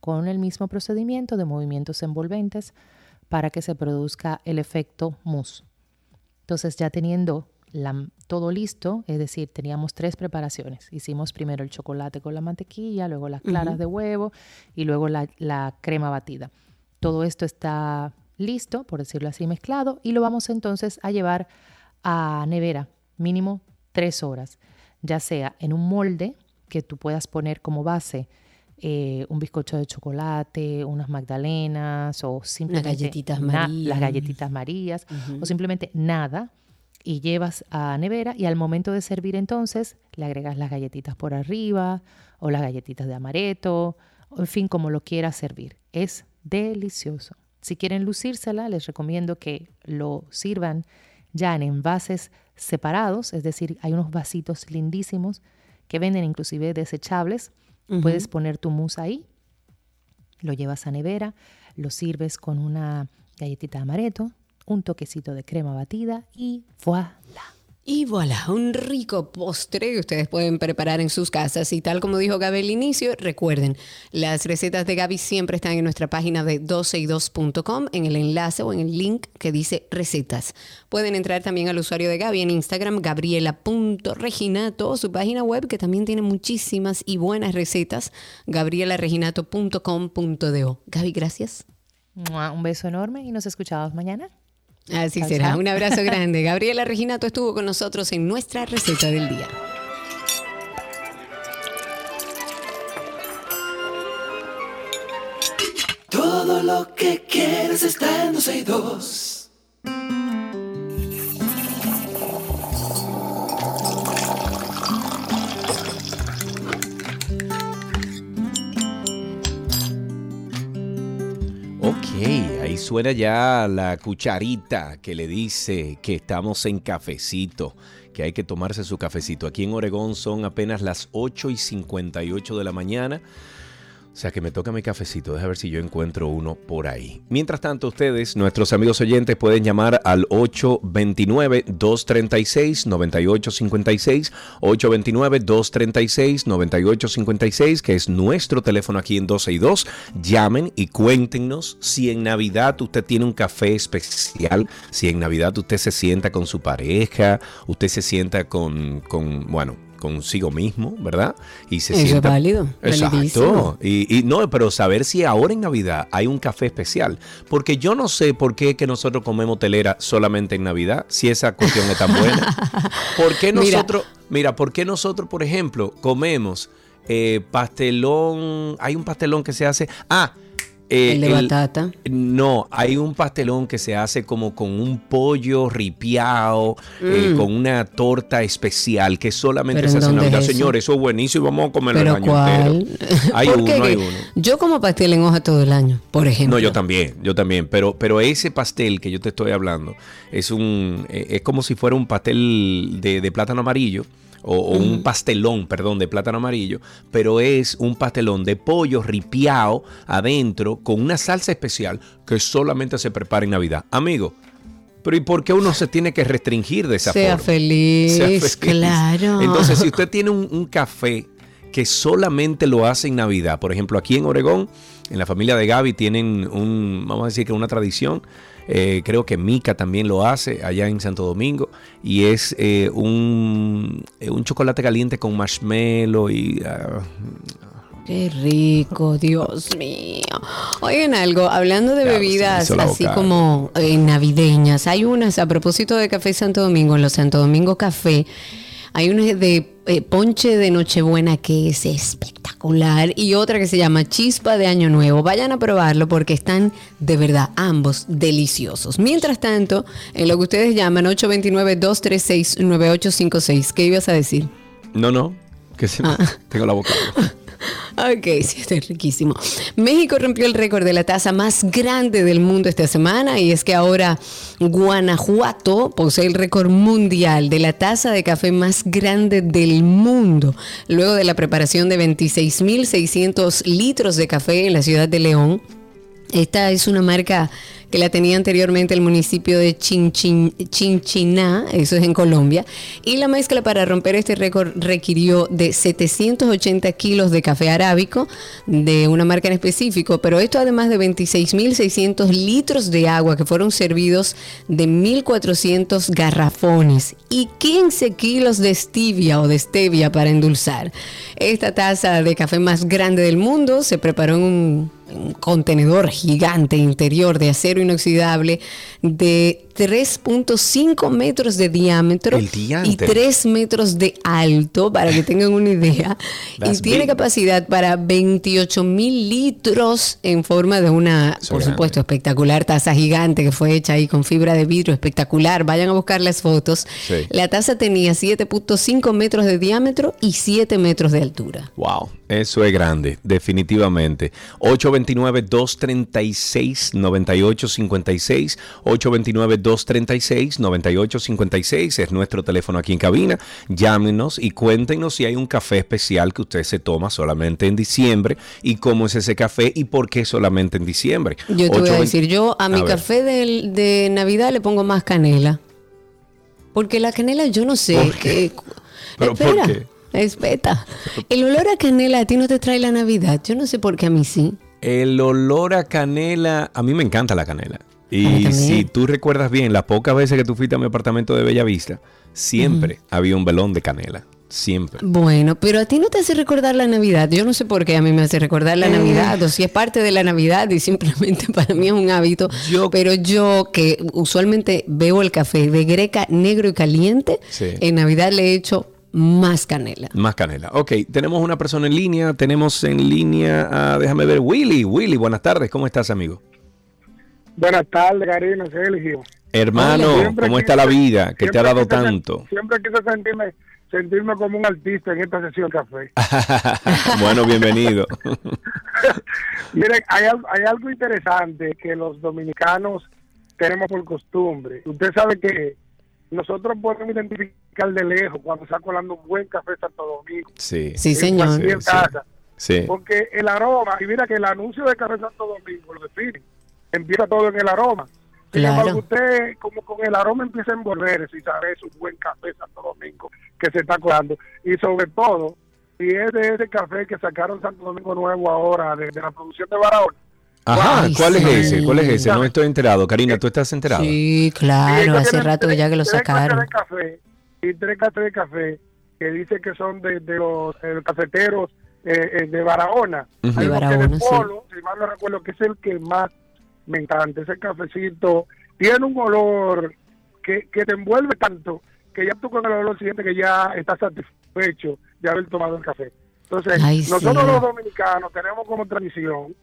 Speaker 6: Con el mismo procedimiento de movimientos envolventes para que se produzca el efecto mousse. Entonces ya teniendo todo listo, es decir, teníamos tres preparaciones. Hicimos primero el chocolate con la mantequilla, luego las claras de huevo y luego la, la crema batida. Todo esto está listo, por decirlo así, mezclado y lo vamos entonces a llevar a nevera, mínimo tres horas, ya sea en un molde que tú puedas poner como base eh, un bizcocho de chocolate, unas magdalenas o simplemente
Speaker 3: galletitas
Speaker 6: las galletitas marías o simplemente nada y llevas a nevera y al momento de servir entonces le agregas las galletitas por arriba o las galletitas de amaretto, en fin, como lo quieras servir. Es delicioso. Si quieren lucírsela, les recomiendo que lo sirvan ya en envases separados, es decir, hay unos vasitos lindísimos que venden inclusive desechables Puedes poner tu mousse ahí, lo llevas a nevera, lo sirves con una galletita de amaretto, un toquecito de crema batida y voilà.
Speaker 3: Y voilà, un rico postre que ustedes pueden preparar en sus casas. Y tal como dijo Gaby al inicio, recuerden, las recetas de Gaby siempre están en nuestra página de 12y2.com, en el enlace o en el link que dice recetas. Pueden entrar también al usuario de Gaby en Instagram, gabriela.reginato, su página web que también tiene muchísimas y buenas recetas, gabrielareginato.com.do. Gaby, gracias.
Speaker 6: Un beso enorme y nos escuchamos mañana.
Speaker 3: Así será. Un abrazo grande. Gabriela Reginato estuvo con nosotros en nuestra receta del día.
Speaker 1: Todo lo que quieres está en 12
Speaker 2: ahí suena ya la cucharita que le dice que estamos en cafecito, que hay que tomarse su cafecito. Aquí en Oregón son apenas las 8 y 58 de la mañana. O sea que me toca mi cafecito, déjame ver si yo encuentro uno por ahí. Mientras tanto, ustedes, nuestros amigos oyentes, pueden llamar al 829-236-9856, 829-236-9856, que es nuestro teléfono aquí en 12 y 2. Llamen y cuéntenos si en Navidad usted tiene un café especial, si en Navidad usted se sienta con su pareja, usted se sienta con, con bueno, consigo mismo, ¿verdad? Y se
Speaker 3: Eso es
Speaker 2: sienta-
Speaker 3: válido, validísimo.
Speaker 2: Exacto. Y, y no, pero saber si ahora en Navidad hay un café especial. Porque yo no sé por qué que nosotros comemos telera solamente en Navidad, si esa cuestión es tan buena. ¿Por qué
Speaker 3: Mira.
Speaker 2: nosotros, mira, por qué nosotros, por ejemplo, comemos eh, pastelón, hay un pastelón que se hace, ah, eh,
Speaker 3: El de batata.
Speaker 2: no, hay un pastelón que se hace como con un pollo ripiado, eh,
Speaker 3: Mm.
Speaker 2: con una torta especial que solamente
Speaker 3: ¿Pero
Speaker 2: se hace en Navidad.
Speaker 3: es eso?
Speaker 2: Señores, eso es buenísimo y vamos a comerlo el
Speaker 3: ¿Pero
Speaker 2: año
Speaker 3: cuál?
Speaker 2: entero. Hay
Speaker 3: ¿Por
Speaker 2: uno, hay uno.
Speaker 3: Yo como pastel en hoja todo el año, por ejemplo.
Speaker 2: No, yo también, yo también. Pero, pero ese pastel que yo te estoy hablando es un, eh, es como si fuera un pastel de, de plátano amarillo. O, o un pastelón, perdón, de plátano amarillo, pero es un pastelón de pollo ripiado adentro con una salsa especial que solamente se prepara en Navidad. Amigo, pero ¿y por qué uno se tiene que restringir de esa
Speaker 3: Sea
Speaker 2: forma?
Speaker 3: feliz,
Speaker 2: Sea feliz.
Speaker 3: claro.
Speaker 2: Entonces, si usted tiene un, un café que solamente lo hace en Navidad, por ejemplo, aquí en Oregón, en la familia de Gaby tienen un, vamos a decir que una tradición, eh, creo que Mica también lo hace allá en Santo Domingo, y es eh, un, eh, un chocolate caliente con marshmallow y... ah,
Speaker 3: Qué rico, Dios mío. Oigan algo, hablando de
Speaker 2: Ya,
Speaker 3: bebidas así como eh, navideñas, hay unas, a propósito de Café Santo Domingo, en los Santo Domingo Café, hay una de eh, ponche de Nochebuena que es espectacular y otra que se llama Chispa de Año Nuevo. Vayan a probarlo porque están de verdad ambos deliciosos. Mientras tanto, en lo que ustedes llaman 829-236-9856, ¿qué ibas a decir?
Speaker 2: no, no, que se me-
Speaker 3: Ah.
Speaker 2: tengo la boca.
Speaker 3: Ok, sí, está riquísimo. México rompió el récord de la taza más grande del mundo esta semana y es que ahora Guanajuato posee el récord mundial de la taza de café más grande del mundo, luego de la preparación de 26.600 litros de café en la ciudad de León. Esta es una marca que la tenía anteriormente el municipio de Chinchin- Chinchiná, eso es en Colombia, y la mezcla para romper este récord requirió de 780 kilos de café arábico de una marca en específico, pero esto además de 26.600 litros de agua que fueron servidos de 1.400 garrafones y 15 kilos de stevia o de stevia para endulzar. Esta taza de café más grande del mundo se preparó en un un contenedor gigante interior de acero inoxidable de 3.5 metros de diámetro y
Speaker 2: diantre.
Speaker 3: 3 metros de alto, para que tengan una idea. y tiene
Speaker 2: big.
Speaker 3: capacidad para 28 mil litros en forma de una, por
Speaker 2: es
Speaker 3: supuesto, espectacular taza gigante que fue hecha ahí con fibra de vidrio, espectacular. Vayan a buscar las fotos.
Speaker 2: Sí.
Speaker 3: La taza tenía 7.5 metros de diámetro y 7 metros de altura.
Speaker 2: Wow, eso es grande, definitivamente. 829-236-9856. 829-236-9856 es nuestro teléfono aquí en cabina. Llámenos y cuéntenos si hay un café especial que usted se toma solamente en diciembre y cómo es ese café y por qué solamente en diciembre.
Speaker 3: Yo te voy a
Speaker 2: 820
Speaker 3: decir, yo a mi café del- de, Navidad le pongo más canela. Porque la canela yo no sé.
Speaker 2: ¿Por qué?
Speaker 3: que-
Speaker 2: ¿Pero por
Speaker 3: espera,
Speaker 2: qué?
Speaker 3: espera. El olor a canela a ti no te trae la Navidad. Yo no sé por qué a mí sí.
Speaker 2: El olor a canela, a mí me encanta la canela. Y si tú recuerdas bien, las pocas veces que tú fuiste a mi apartamento de Bella Vista, siempre había un velón de canela. Siempre.
Speaker 3: Bueno, pero a ti no te hace recordar la Navidad. Yo no sé por qué a mí me hace recordar
Speaker 2: Eh.
Speaker 3: la Navidad o si es parte de la Navidad y simplemente para mí es un hábito.
Speaker 2: Yo-
Speaker 3: pero yo que usualmente veo el café de greca negro y caliente,
Speaker 2: Sí.
Speaker 3: en Navidad le he hecho más canela.
Speaker 2: Más canela. Ok, tenemos una persona en línea. Tenemos en línea, a, déjame ver, Willy. Willy, buenas tardes. ¿Cómo estás, amigo?
Speaker 7: Buenas tardes, Karina, Sergio.
Speaker 2: Hermano,
Speaker 7: Siempre
Speaker 2: ¿cómo
Speaker 7: quise-
Speaker 2: está la vida que te ha dado
Speaker 7: quise
Speaker 2: tanto?
Speaker 7: Siempre quise sentirme, sentirme como un artista en esta sesión café.
Speaker 2: bueno, bienvenido.
Speaker 7: Miren, hay, hay algo interesante que los dominicanos tenemos por costumbre. Usted sabe que nosotros podemos identificar de lejos cuando está colando un buen café Santo Domingo.
Speaker 2: sí.
Speaker 3: Sí, señor.
Speaker 2: Sí, sí.
Speaker 7: casa.
Speaker 2: Sí.
Speaker 7: Porque el aroma, y mira que el anuncio de Café Santo Domingo lo define, empieza todo en el aroma. Sin
Speaker 3: Claro.
Speaker 7: embargo, usted como con el aroma empieza a envolverse y sabe es un buen café Santo Domingo que se está colando. Y sobre todo, si es de ese café que sacaron Santo Domingo Nuevo ahora, de, de la producción de Barahona.
Speaker 2: Ajá,
Speaker 3: Ay,
Speaker 2: ¿cuál es
Speaker 3: sí.
Speaker 2: ese? ¿Cuál es ese? No estoy enterado. Karina, ¿tú estás enterado?
Speaker 3: Sí, claro, hace rato
Speaker 7: tres-
Speaker 3: ya que lo
Speaker 7: tres
Speaker 3: sacaron.
Speaker 7: de café y tres clases de café que dice que son de, de los eh, cafeteros eh, eh, de Barahona. Hay
Speaker 3: De Barahona, sí.
Speaker 7: Polo, si mal no recuerdo, que es el que más me encanta. Ese cafecito tiene un olor que, que te envuelve tanto que ya tú con el olor sientes que ya estás satisfecho de haber tomado el café. Entonces,
Speaker 3: Ay, sí.
Speaker 7: nosotros los dominicanos tenemos como tradición,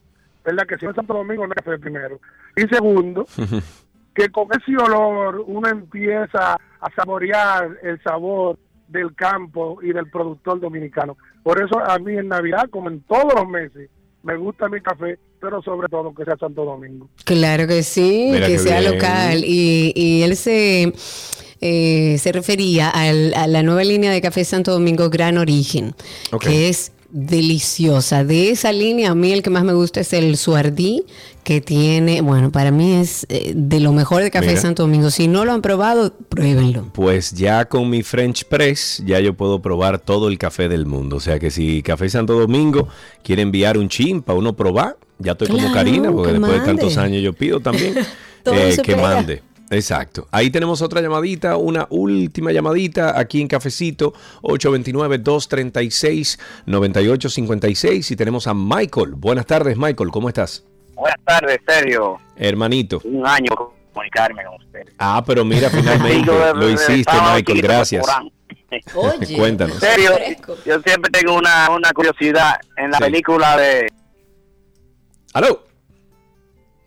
Speaker 7: ¿verdad? Que si no es Santo Domingo, no es café primero. Y segundo, que con ese olor uno empieza a saborear el sabor del campo y del productor dominicano. Por eso a mí en Navidad, como en todos los meses, me gusta mi café, pero sobre todo que sea Santo Domingo.
Speaker 3: Claro que sí,
Speaker 2: Mira
Speaker 3: que sea
Speaker 2: bien.
Speaker 3: local. Y, y él se, eh, se refería al- a la nueva línea de café Santo Domingo Gran Origen, que es deliciosa. De esa línea, a mí el que más me gusta es el Suardí, que tiene, bueno, para mí es eh, de lo mejor de café
Speaker 2: Mira.
Speaker 3: Santo Domingo. Si no lo han probado, pruébenlo.
Speaker 2: Pues ya con mi French Press ya yo puedo probar todo el café del mundo. O sea que si Café Santo Domingo quiere enviar un chin para uno probar, ya estoy como Karina, porque
Speaker 3: que
Speaker 2: después de tantos años yo pido también eh, que mande. Exacto. Ahí tenemos otra llamadita, una última llamadita aquí en Cafecito 829-236-9856 y tenemos a Michael. Buenas tardes, Michael, ¿cómo estás?
Speaker 8: Buenas tardes, Sergio.
Speaker 2: Hermanito.
Speaker 8: Un año comunicarme con usted.
Speaker 2: Ah, pero mira, finalmente lo hiciste, Michael, gracias.
Speaker 3: Oye,
Speaker 2: Cuéntanos.
Speaker 8: Sergio,
Speaker 3: fresco.
Speaker 8: yo siempre tengo una, una curiosidad en la
Speaker 2: Sí.
Speaker 8: película de...
Speaker 2: ¿Aló?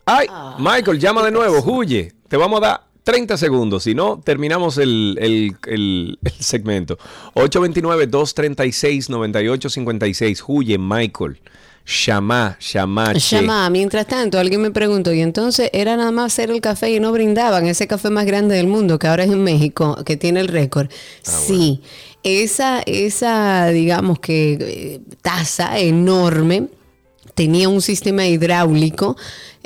Speaker 2: Ay,
Speaker 3: Ah,
Speaker 2: Michael, llama de nuevo, huye. Te vamos a dar 30 segundos, si no, terminamos el, el- el- el segmento. 829-236-9856. Huye, Michael. Llama, llama, che.
Speaker 3: Llama, mientras tanto, alguien me preguntó, y entonces era nada más hacer el café y no brindaban ese café más grande del mundo, que ahora es en México, que tiene el récord. sí, esa, esa, digamos que eh, taza enorme tenía un sistema hidráulico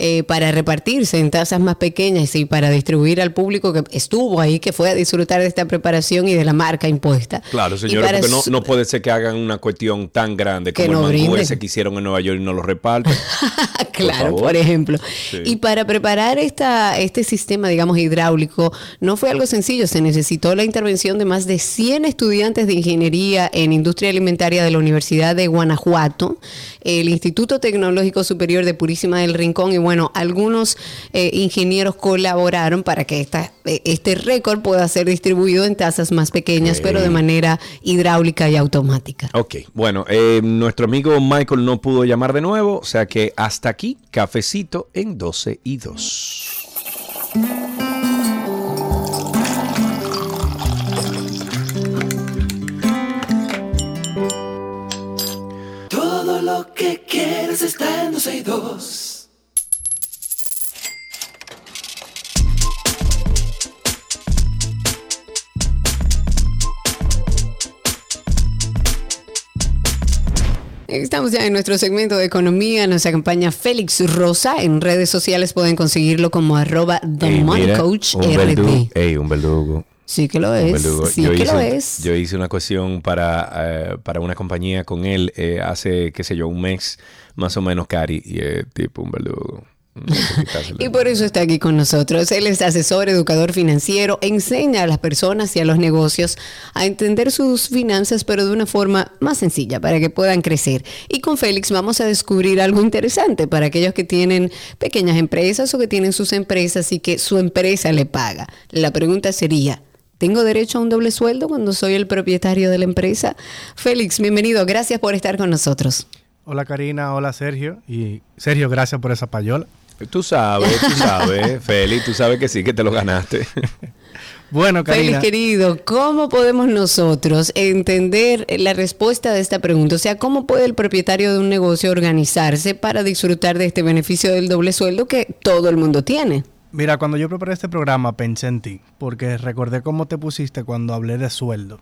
Speaker 3: eh, para repartirse en tazas más pequeñas y para distribuir al público que estuvo ahí, que fue a disfrutar de esta preparación y de la marca impuesta.
Speaker 2: Claro, señores, porque no, no puede ser que hagan una cuestión tan grande
Speaker 3: Que
Speaker 2: como
Speaker 3: no
Speaker 2: el mangú ese que hicieron en Nueva York y no lo reparten.
Speaker 3: claro, por, ejemplo.
Speaker 2: Sí.
Speaker 3: Y para preparar esta, este sistema, digamos, hidráulico, no fue algo sencillo. Se necesitó la intervención de más de 100 estudiantes de ingeniería en industria alimentaria de la Universidad de Guanajuato, el Instituto Tecnológico Superior de Purísima del Rincón y, bueno, algunos eh, ingenieros colaboraron para que esta, eh, este récord pueda ser distribuido en tazas más pequeñas, pero de manera hidráulica y automática.
Speaker 2: Ok, bueno, eh, nuestro amigo Michael no pudo llamar de nuevo, o sea que hasta aquí, cafecito en 12 y 2.
Speaker 1: Todo lo que quieres está en 12 y 2.
Speaker 3: Estamos ya en nuestro segmento de economía, nos acompaña Félix Rosa. En redes sociales pueden conseguirlo como arroba The
Speaker 2: Ey,
Speaker 3: Money
Speaker 2: mira,
Speaker 3: Coach
Speaker 2: un verdugo, un verdugo.
Speaker 3: Sí que lo es, sí
Speaker 2: yo,
Speaker 3: que
Speaker 2: hice,
Speaker 3: lo es.
Speaker 2: yo hice una cuestión para, eh, para una compañía con él eh, hace, qué sé yo, un mes más o menos, Cari, y es tipo un verdugo.
Speaker 3: Y por eso está aquí con nosotros. Él es asesor, educador financiero, enseña a las personas y a los negocios a entender sus finanzas, pero de una forma más sencilla para que puedan crecer. Y con Félix vamos a descubrir algo interesante para aquellos que tienen pequeñas empresas o que tienen sus empresas y que su empresa le paga. La pregunta sería, ¿tengo derecho a un doble sueldo cuando soy el propietario de la empresa? Félix, bienvenido. Gracias por estar con nosotros.
Speaker 9: Hola Karina, hola Sergio. Y Sergio, gracias por esa payola.
Speaker 2: Tú sabes, tú sabes, Feli, tú sabes que sí, que te lo ganaste.
Speaker 9: Bueno,
Speaker 3: Félix,
Speaker 9: Karina.
Speaker 3: querido, ¿cómo podemos nosotros entender la respuesta de esta pregunta? O sea, ¿cómo puede el propietario de un negocio organizarse para disfrutar de este beneficio del doble sueldo que todo el mundo tiene?
Speaker 9: Mira, cuando yo preparé este programa pensé en ti, porque recordé cómo te pusiste cuando hablé de sueldo.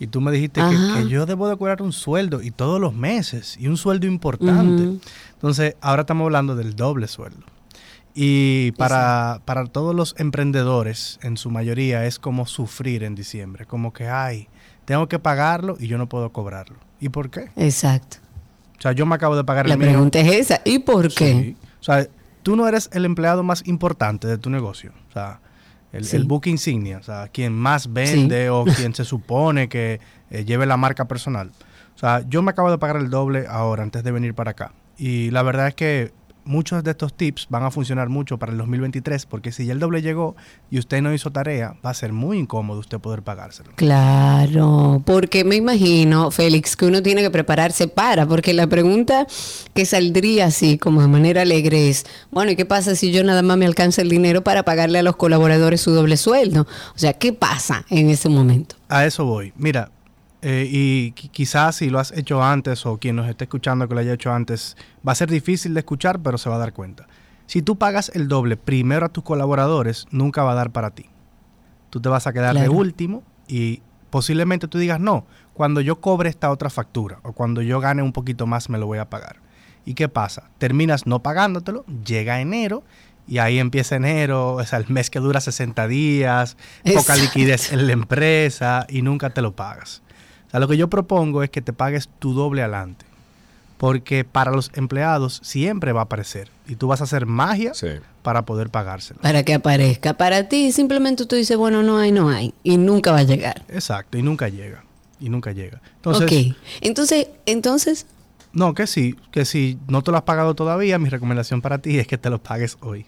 Speaker 9: Y tú me dijiste que, yo debo de cobrar un sueldo y todos los meses, y un sueldo importante. Entonces, ahora estamos hablando del doble sueldo. Y para, para todos los emprendedores, en su mayoría, es como sufrir en diciembre. Como que, ay, tengo que pagarlo y yo no puedo cobrarlo. ¿Y por qué?
Speaker 3: Exacto.
Speaker 9: O sea, yo me acabo de pagar
Speaker 3: La
Speaker 9: el mío.
Speaker 3: pregunta es esa. ¿Y por qué?
Speaker 9: Sí. O sea, tú no eres el empleado más importante de tu negocio. O sea, el,
Speaker 3: Sí.
Speaker 9: el book insignia, o sea, quien más vende o quien se supone que eh, lleve la marca personal. O sea, yo me acabo de pagar el doble ahora antes de venir para acá. Y la verdad es que muchos de estos tips van a funcionar mucho para el 2023 porque si ya el doble llegó y usted no hizo tarea, va a ser muy incómodo usted poder pagárselo.
Speaker 3: Claro, porque me imagino, Félix, que uno tiene que prepararse para, porque la pregunta que saldría así, como de manera alegre, es, bueno, ¿y qué pasa si yo nada más me alcanza el dinero para pagarle a los colaboradores su doble sueldo? O sea, ¿qué pasa en ese momento?
Speaker 9: A eso voy. Mira, eh, y qui- quizás si lo has hecho antes o quien nos esté escuchando que lo haya hecho antes, va a ser difícil de escuchar, pero se va a dar cuenta. Si tú pagas el doble primero a tus colaboradores, nunca va a dar para ti. Tú te vas a quedar de último y posiblemente tú digas, no, cuando yo cobre esta otra factura o cuando yo gane un poquito más me lo voy a pagar. ¿Y qué pasa? Terminas no pagándotelo, llega enero y ahí empieza enero, es el mes que dura 60 días, poca liquidez en la empresa y nunca te lo pagas. Sea, lo que yo propongo es que te pagues tu doble adelante. Porque para los empleados siempre va a aparecer. Y tú vas a hacer magia
Speaker 2: Sí.
Speaker 9: para poder pagárselo.
Speaker 3: Para que aparezca. Para ti, simplemente tú dices, bueno, no hay, no hay. Y nunca va a llegar.
Speaker 9: Exacto, y nunca llega. Y nunca llega. Entonces,
Speaker 3: ok. Entonces, entonces,
Speaker 9: no, que sí, que si no te lo has pagado todavía, mi recomendación para ti es que te lo pagues hoy.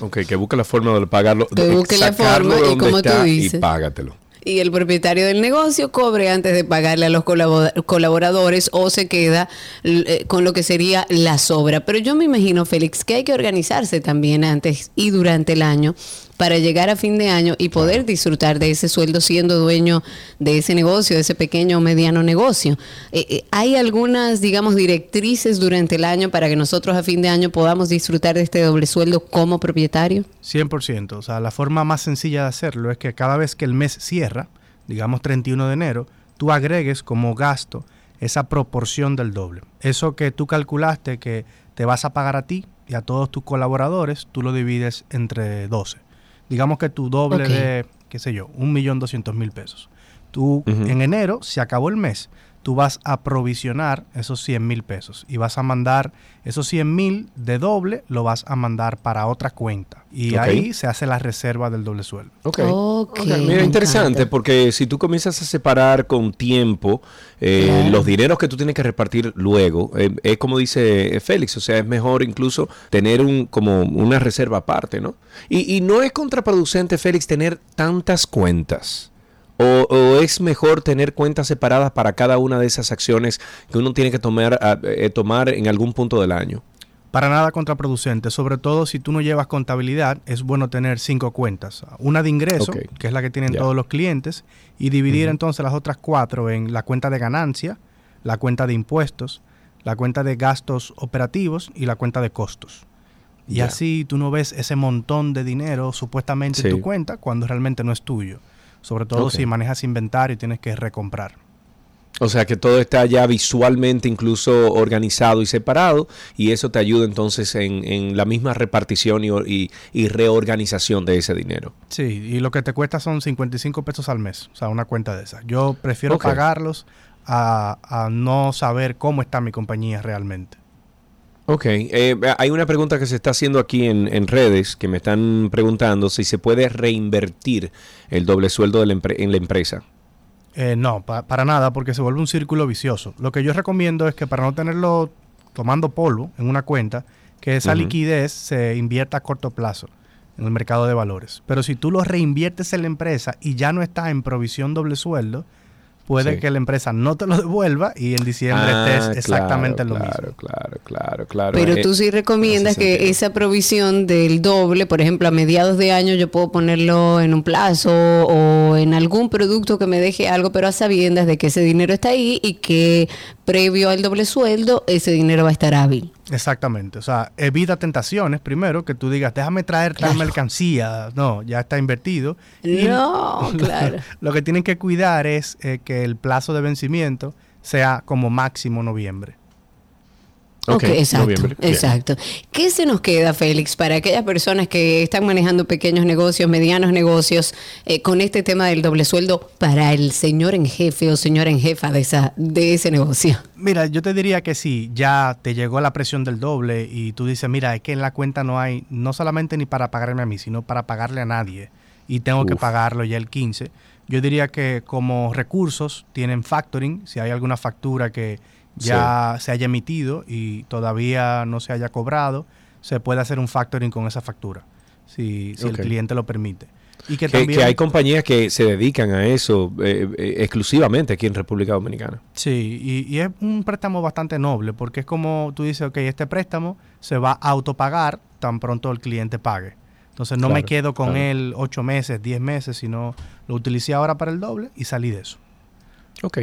Speaker 2: Ok, que busque la forma de pagarlo.
Speaker 3: Que
Speaker 2: de
Speaker 3: busque la forma y como tú dices.
Speaker 2: Y págatelo.
Speaker 3: Y el propietario del negocio cobre antes de pagarle a los colabo- colaboradores o se queda eh, con lo que sería la sobra. Pero yo me imagino, Félix, que hay que organizarse también antes y durante el año para llegar a fin de año y poder disfrutar de ese sueldo siendo dueño de ese negocio, de ese pequeño o mediano negocio. Eh, eh, ¿Hay algunas, digamos, directrices durante el año para que nosotros a fin de año podamos disfrutar de este doble sueldo como propietario?
Speaker 9: 100%. O sea, la forma más sencilla de hacerlo es que cada vez que el mes cierra, digamos 31 de enero, tú agregues como gasto esa proporción del doble. Eso que tú calculaste que te vas a pagar a ti y a todos tus colaboradores, tú lo divides entre 12. Digamos que tu doble de, qué sé yo, 1.200.000 pesos. Tú en enero, se acabó el mes, tú vas a provisionar esos 100 mil pesos y vas a mandar esos 100 mil de doble, lo vas a mandar para otra cuenta. Y ahí se hace la reserva del doble sueldo.
Speaker 2: Ok.
Speaker 3: Ok,
Speaker 2: Ok,
Speaker 3: me
Speaker 2: Mira, interesante,
Speaker 3: encanta.
Speaker 2: porque si tú comienzas a separar con tiempo eh, los dineros que tú tienes que repartir luego, eh, es como dice eh, Félix, o sea, es mejor incluso tener un como una reserva aparte, ¿no? Y, y no es contraproducente, Félix, tener tantas cuentas. O, o es mejor tener cuentas separadas para cada una de esas acciones que uno tiene que tomar, a- eh, tomar en algún punto del año.
Speaker 9: Para nada contraproducente, sobre todo si tú no llevas contabilidad, es bueno tener cinco cuentas. Una de ingreso, que es la que tienen todos los clientes, y dividir entonces las otras cuatro en la cuenta de ganancia, la cuenta de impuestos, la cuenta de gastos operativos y la cuenta de costos. Y así tú no ves ese montón de dinero supuestamente
Speaker 2: Sí.
Speaker 9: en tu cuenta cuando realmente no es tuyo. Sobre todo si manejas inventario y tienes que recomprar.
Speaker 2: O sea que todo está ya visualmente incluso organizado y separado y eso te ayuda entonces en, en la misma repartición y, y- y reorganización de ese dinero.
Speaker 9: Sí, y lo que te cuesta son 55 pesos al mes, o sea, una cuenta de esas. Yo prefiero pagarlos a, a no saber cómo está mi compañía realmente.
Speaker 2: Ok, eh, hay una pregunta que se está haciendo aquí en, en redes que me están preguntando si se puede reinvertir el doble sueldo de la en la empresa.
Speaker 9: Eh, no, pa- para nada, porque se vuelve un círculo vicioso. Lo que yo recomiendo es que para no tenerlo tomando polvo en una cuenta, que esa liquidez se invierta a corto plazo en el mercado de valores. Pero si tú lo reinviertes en la empresa y ya no está en provisión doble sueldo, puede
Speaker 2: Sí.
Speaker 9: que la empresa no te lo devuelva y en diciembre
Speaker 2: Ah,
Speaker 9: estés exactamente
Speaker 2: claro,
Speaker 9: lo
Speaker 2: claro,
Speaker 9: mismo.
Speaker 2: Claro, claro, claro.
Speaker 3: Pero
Speaker 2: Eh,
Speaker 3: tú sí recomiendas que
Speaker 2: sentido.
Speaker 3: esa provisión del doble, por ejemplo, a mediados de año yo puedo ponerlo en un plazo o en algún producto que me deje algo, pero a sabiendas de que ese dinero está ahí y que previo al doble sueldo ese dinero va a estar hábil.
Speaker 9: Exactamente. O sea, evita tentaciones primero, que tú digas, déjame traer tal
Speaker 3: Claro.
Speaker 9: mercancía. No, ya está invertido. Y
Speaker 3: No, claro.
Speaker 9: Lo que tienen que cuidar es eh, que el plazo de vencimiento sea como máximo noviembre.
Speaker 3: Ok,
Speaker 2: Ok,
Speaker 3: exacto,
Speaker 2: noviembre,
Speaker 3: exacto. ¿Qué se nos queda, Félix, para aquellas personas que están manejando pequeños negocios, medianos negocios, eh, con este tema del doble sueldo para el señor en jefe o señora en jefa de, esa, de ese negocio?
Speaker 9: Mira, yo te diría que si ya te llegó la presión del doble y tú dices, mira, es que en la cuenta no hay, no solamente ni para pagarme a mí, sino para pagarle a nadie y tengo que pagarlo ya el 15. Yo diría que como recursos tienen factoring, si hay alguna factura que ya se haya emitido y todavía no se haya cobrado, se puede hacer un factoring con esa factura, si, si el cliente lo permite. Y que,
Speaker 2: Que,
Speaker 9: también...
Speaker 2: que hay compañías que se dedican a eso eh, eh, exclusivamente aquí en República Dominicana.
Speaker 9: Sí, y, y es un préstamo bastante noble porque es como tú dices, ok, este préstamo se va a autopagar tan pronto el cliente pague. Entonces no me quedo con
Speaker 2: claro.
Speaker 9: él ocho meses, diez meses, sino lo utilicé ahora para el doble y salí de eso.
Speaker 2: Ok,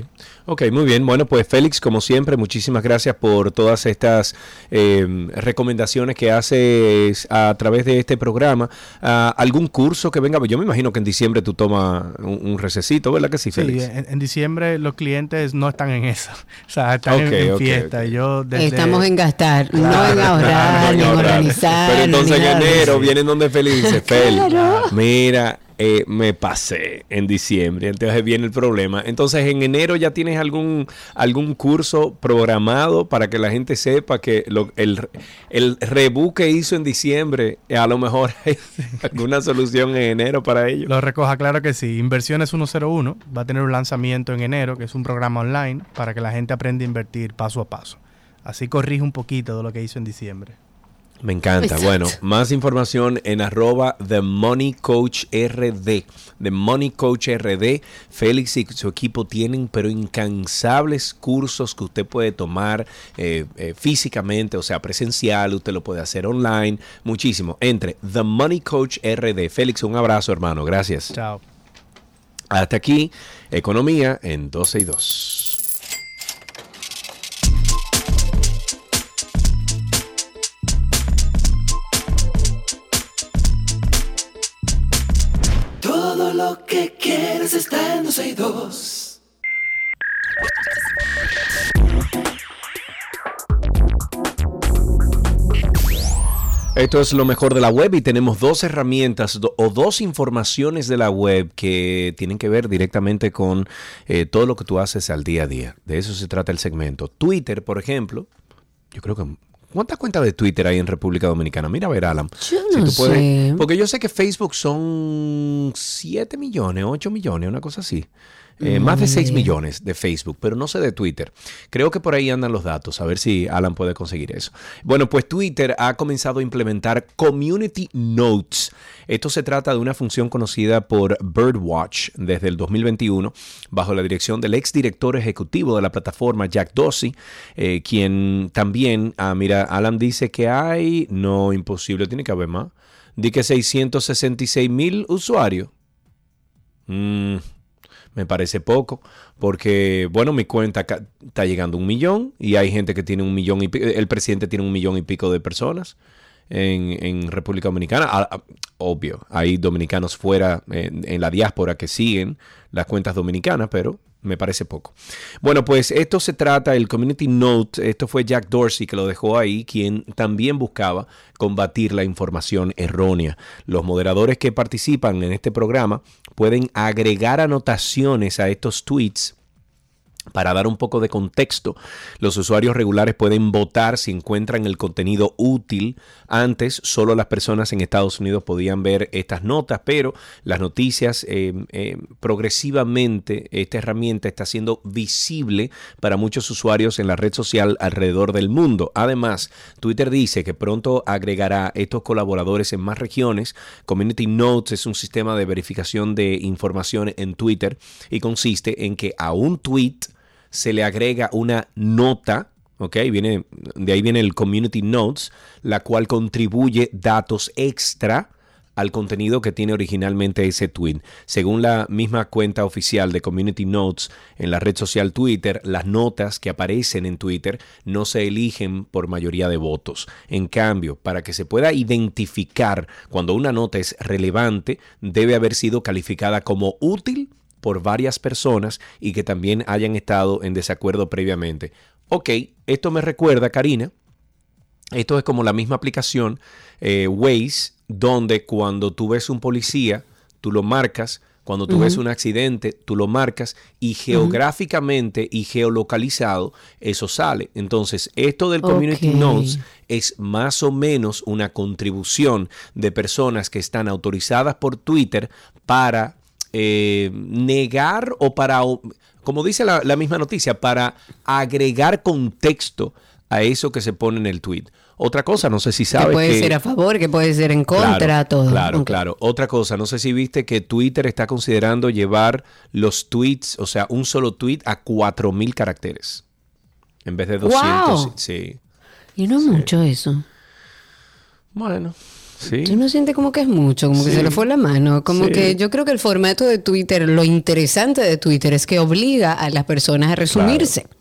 Speaker 2: ok, muy bien. Bueno, pues Félix, como siempre, muchísimas gracias por todas estas eh, recomendaciones que haces a través de este programa. Ah, ¿Algún curso que venga? Yo me imagino que en diciembre tú tomas un, un recesito, ¿verdad que sí,
Speaker 9: Sí,
Speaker 2: Félix?
Speaker 9: en, en diciembre los clientes no están en eso. O sea, están en-
Speaker 2: Ok,
Speaker 9: en, fiesta. yo desde-
Speaker 3: Estamos en gastar, no
Speaker 9: Claro,
Speaker 3: en ahorrar,
Speaker 2: Claro,
Speaker 3: ni en
Speaker 2: ahorrar.
Speaker 3: organizar.
Speaker 2: Pero entonces en enero vienen donde Félix dice, Félix, mira, eh, me pasé en diciembre, entonces viene el problema. Entonces en enero ya tienes algún, algún curso programado para que la gente sepa que lo- el, el que hizo en diciembre, a lo mejor hay alguna solución en enero para ello.
Speaker 9: Lo recoja, claro que sí. Inversiones 101 va a tener un lanzamiento en enero, que es un programa online para que la gente aprenda a invertir paso a paso. Así corrige un poquito de lo que hizo en diciembre.
Speaker 2: Me encanta.
Speaker 3: Exacto.
Speaker 2: Bueno, más información en arroba The Money Coach RD. The Money Coach RD. Félix y su equipo tienen, pero incansables cursos que usted puede tomar eh, eh, físicamente, o sea, presencial. Usted lo puede hacer online. Muchísimo. Entre The Money Coach RD. Félix, un abrazo, hermano. Gracias.
Speaker 9: Chao.
Speaker 2: Hasta aquí, Economía en 12 y 2.
Speaker 1: Todo lo que quieres está en 12 y 2.
Speaker 2: Esto es lo mejor de la web y tenemos dos herramientas o dos informaciones de la web que tienen que ver directamente con eh, todo lo que tú haces al día a día. De eso se trata el segmento. Twitter, por ejemplo, yo creo que... ¿Cuántas cuentas de Twitter hay en República Dominicana? Mira a ver, Alan.
Speaker 3: Yo no
Speaker 2: tú puedes-
Speaker 3: sé.
Speaker 2: porque yo sé que Facebook son 7 millones, 8 millones, una cosa así. Eh, más de 6 millones de Facebook, pero no sé de Twitter. Creo que por ahí andan los datos, a ver si Alan puede conseguir eso. Bueno, pues Twitter ha comenzado a implementar Community Notes. Esto se trata de una función conocida por Birdwatch desde el 2021, bajo la dirección del exdirector ejecutivo de la plataforma, Jack Dorsey, eh, quien también, ah, mira, Alan dice que hay, no, imposible, tiene que haber más, di que 666 mil usuarios. Mm, me parece poco, porque, bueno, mi cuenta está llegando a un millón y hay gente que tiene un millón y pico, el presidente tiene un millón y pico de personas en, en República Dominicana. Ah, ah, obvio, hay dominicanos fuera en, en la diáspora que siguen las cuentas dominicanas, pero me parece poco. Bueno, pues esto se trata, el Community Note, esto fue Jack Dorsey que lo dejó ahí, quien también buscaba combatir la información errónea. Los moderadores que participan en este programa pueden agregar anotaciones a estos tweets para dar un poco de contexto, los usuarios regulares pueden votar si encuentran el contenido útil. Antes, solo las personas en Estados Unidos podían ver estas notas, pero las noticias, eh, eh, progresivamente, esta herramienta está siendo visible para muchos usuarios en la red social alrededor del mundo. Además, Twitter dice que pronto agregará estos colaboradores en más regiones. Community Notes es un sistema de verificación de información en Twitter y consiste en que a un tweet se le agrega una nota, ¿ok? Viene, de ahí viene el Community Notes, la cual contribuye datos extra al contenido que tiene originalmente ese tweet. Según la misma cuenta oficial de Community Notes en la red social Twitter, las notas que aparecen en Twitter no se eligen por mayoría de votos. En cambio, para que se pueda identificar cuando una nota es relevante, debe haber sido calificada como útil por varias personas y que también hayan estado en desacuerdo previamente. Ok, esto me recuerda, Karina, Esto es como la misma aplicación eh, Waze, donde cuando tú ves un policía, tú lo marcas, cuando tú ves un accidente, tú lo marcas y geográficamente y geolocalizado, eso sale. Entonces, esto del Community
Speaker 3: Ok.
Speaker 2: Notes es más o menos una contribución de personas que están autorizadas por Twitter para eh, negar o para, como dice la, la misma noticia, para agregar contexto a eso que se pone en el tweet. Otra cosa, no sé si
Speaker 3: Que
Speaker 2: sabes
Speaker 3: puede
Speaker 2: que-
Speaker 3: ser a favor, que puede ser en contra,
Speaker 2: Claro,
Speaker 3: todo.
Speaker 2: Claro, claro. Otra cosa, no sé si viste que Twitter está considerando llevar los tweets, o sea, un solo tweet a 4000 caracteres. En vez de 200.
Speaker 3: ¡Guau!
Speaker 2: Sí.
Speaker 3: Y no es mucho eso.
Speaker 2: Bueno, sí.
Speaker 3: ¿Tú no sientes como que es mucho, como que se le fue la mano? Como
Speaker 2: Sí.
Speaker 3: que yo creo que el formato de Twitter, lo interesante de Twitter es que obliga a las personas a resumirse.
Speaker 2: Claro.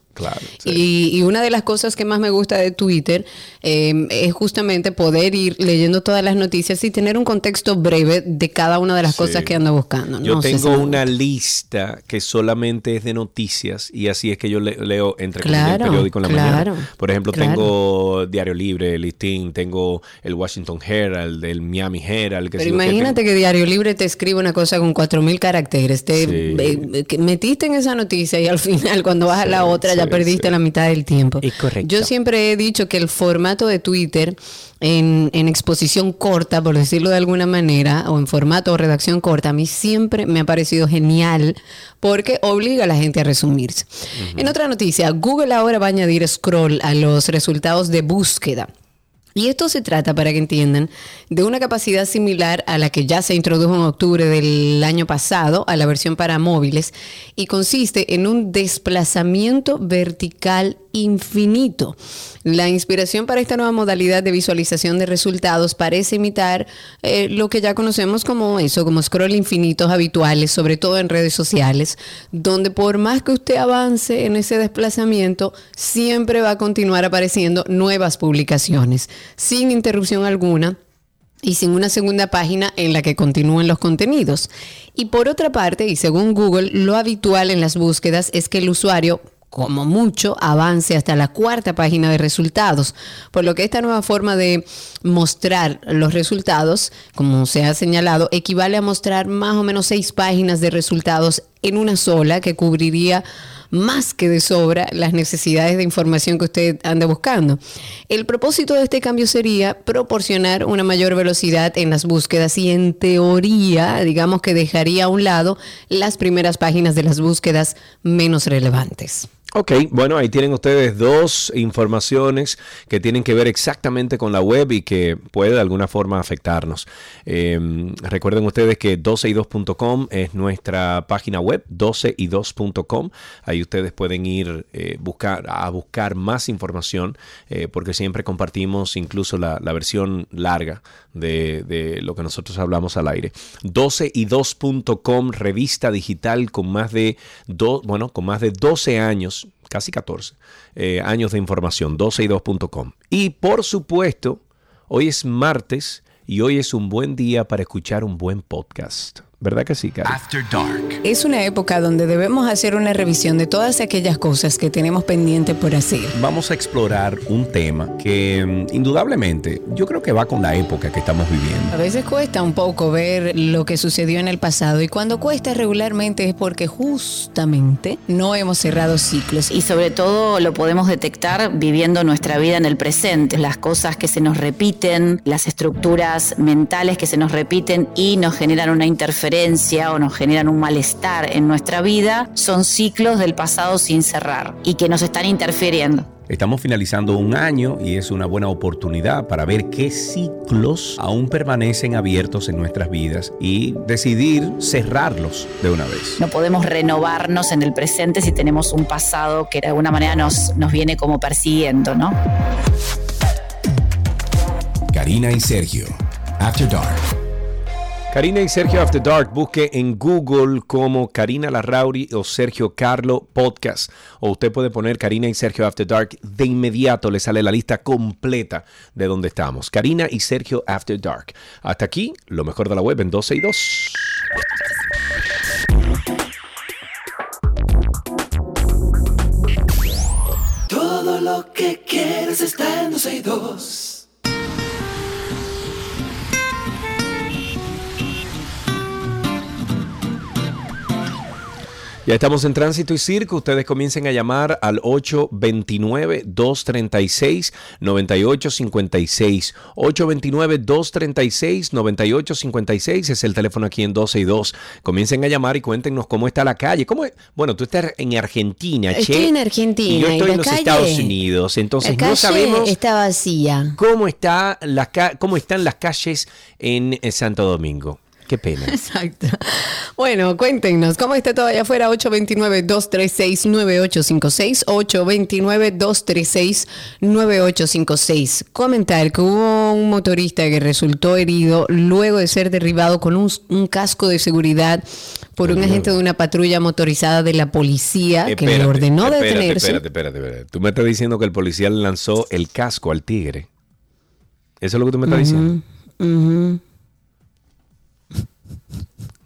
Speaker 2: Sí.
Speaker 3: Y, y una de las cosas que más me gusta de Twitter eh, es justamente poder ir leyendo todas las noticias y tener un contexto breve de cada una de las
Speaker 2: Sí.
Speaker 3: cosas que ando buscando.
Speaker 2: Yo
Speaker 3: No
Speaker 2: tengo una lista que solamente es de noticias y así es que yo le- leo entre comillas,
Speaker 3: Claro,
Speaker 2: el periódico en la
Speaker 3: claro,
Speaker 2: mañana. Por ejemplo,
Speaker 3: claro.
Speaker 2: tengo Diario Libre, el Listín, tengo el Washington Herald, el Miami Herald. que
Speaker 3: Pero imagínate que Diario Libre te escribe una cosa con 4.000 caracteres. Te
Speaker 2: Sí.
Speaker 3: eh, que metiste en esa noticia y al final cuando vas a la otra ya perdiste
Speaker 2: sí.
Speaker 3: la mitad del tiempo.
Speaker 2: Es correcto.
Speaker 3: Yo siempre he dicho que el formato de Twitter en, en exposición corta, por decirlo de alguna manera, o en formato o redacción corta, a mí siempre me ha parecido genial porque obliga a la gente a resumirse. En otra noticia, Google ahora va a añadir scroll a los resultados de búsqueda. Y esto se trata, para que entiendan, de una capacidad similar a la que ya se introdujo en octubre del año pasado, a la versión para móviles, y consiste en un desplazamiento vertical infinito. La inspiración para esta nueva modalidad de visualización de resultados parece imitar eh, lo que ya conocemos como eso, como scroll infinitos habituales, sobre todo en redes sociales, donde por más que usted avance en ese desplazamiento, siempre va a continuar apareciendo nuevas publicaciones, sin interrupción alguna y sin una segunda página en la que continúen los contenidos. Y por otra parte, y según Google, lo habitual en las búsquedas es que el usuario como mucho avance hasta la cuarta página de resultados, por lo que esta nueva forma de mostrar los resultados, como se ha señalado, equivale a mostrar más o menos seis páginas de resultados en una sola que cubriría más que de sobra las necesidades de información que usted anda buscando. El propósito de este cambio sería proporcionar una mayor velocidad en las búsquedas y en teoría, digamos que dejaría a un lado las primeras páginas de las búsquedas menos relevantes.
Speaker 2: Ok, bueno, ahí tienen ustedes dos informaciones que tienen que ver exactamente con la web y que puede de alguna forma afectarnos. Eh, recuerden ustedes que 12y2.com es nuestra página web, 12y2.com. Ahí ustedes pueden ir eh, buscar, a buscar más información eh, porque siempre compartimos incluso la, versión larga de, de lo que nosotros hablamos al aire. 12y2.com, revista digital con más de, do- bueno, con más de 12 años casi 14 eh, años de información, 12y2.com. Y por supuesto, hoy es martes y hoy es un buen día para escuchar un buen podcast. ¿Verdad que sí, Cari?
Speaker 5: After Dark.
Speaker 3: Es una época donde debemos hacer una revisión de todas aquellas cosas que tenemos pendiente por hacer.
Speaker 10: Vamos a explorar un tema que mm, indudablemente yo creo que va con la época que estamos viviendo.
Speaker 3: A veces cuesta un poco ver lo que sucedió en el pasado y cuando cuesta regularmente es porque justamente no hemos cerrado ciclos.
Speaker 4: Y sobre todo lo podemos detectar viviendo nuestra vida en el presente, las cosas que se nos repiten, las estructuras mentales que se nos repiten y nos generan una interferencia o nos generan un malestar en nuestra vida, son ciclos del pasado sin cerrar y que nos están interfiriendo.
Speaker 10: Estamos finalizando un año y es una buena oportunidad para ver qué ciclos aún permanecen abiertos en nuestras vidas y decidir cerrarlos de una vez.
Speaker 4: No podemos renovarnos en el presente si tenemos un pasado que de alguna manera nos, nos viene como persiguiendo, ¿no?
Speaker 5: Karina y Sergio. After Dark.
Speaker 2: Karina y Sergio After Dark, busque en Google como Karina Larrauri o Sergio Carlo Podcast. O usted puede poner Karina y Sergio After Dark. De inmediato le sale la lista completa de donde estamos. Karina y Sergio After Dark. Hasta aquí, lo mejor de la web en 12 y 2.
Speaker 1: Todo lo que quieres está en 12 y 2.
Speaker 2: Ya estamos en Tránsito y Circo. Ustedes comiencen a llamar al 829-236-9856. 829-236-9856 es el teléfono aquí en 12 y 2. Comiencen a llamar y cuéntenos cómo está la calle. ¿Cómo es? Bueno, tú estás en Argentina,
Speaker 3: Estoy
Speaker 2: Che.
Speaker 3: en Argentina.
Speaker 2: Y yo estoy
Speaker 3: la
Speaker 2: en los
Speaker 3: calle-
Speaker 2: Estados Unidos. Entonces
Speaker 3: la calle
Speaker 2: no sabemos
Speaker 3: está vacía.
Speaker 2: cómo, está la cómo están las calles en eh, Santo Domingo. Qué pena.
Speaker 3: Exacto. Bueno, cuéntenos, ¿cómo está todo allá afuera? 829-236-9856, 829-236-9856. Comentar que hubo un motorista que resultó herido luego de ser derribado con un, un casco de seguridad por un agente de una patrulla motorizada de la policía que le ordenó
Speaker 2: espérate,
Speaker 3: detenerse.
Speaker 2: Espérate, espérate, espérate. Tú me estás diciendo que el policía le lanzó el casco al tigre. ¿Eso es lo que tú me estás diciendo?
Speaker 3: Ujú.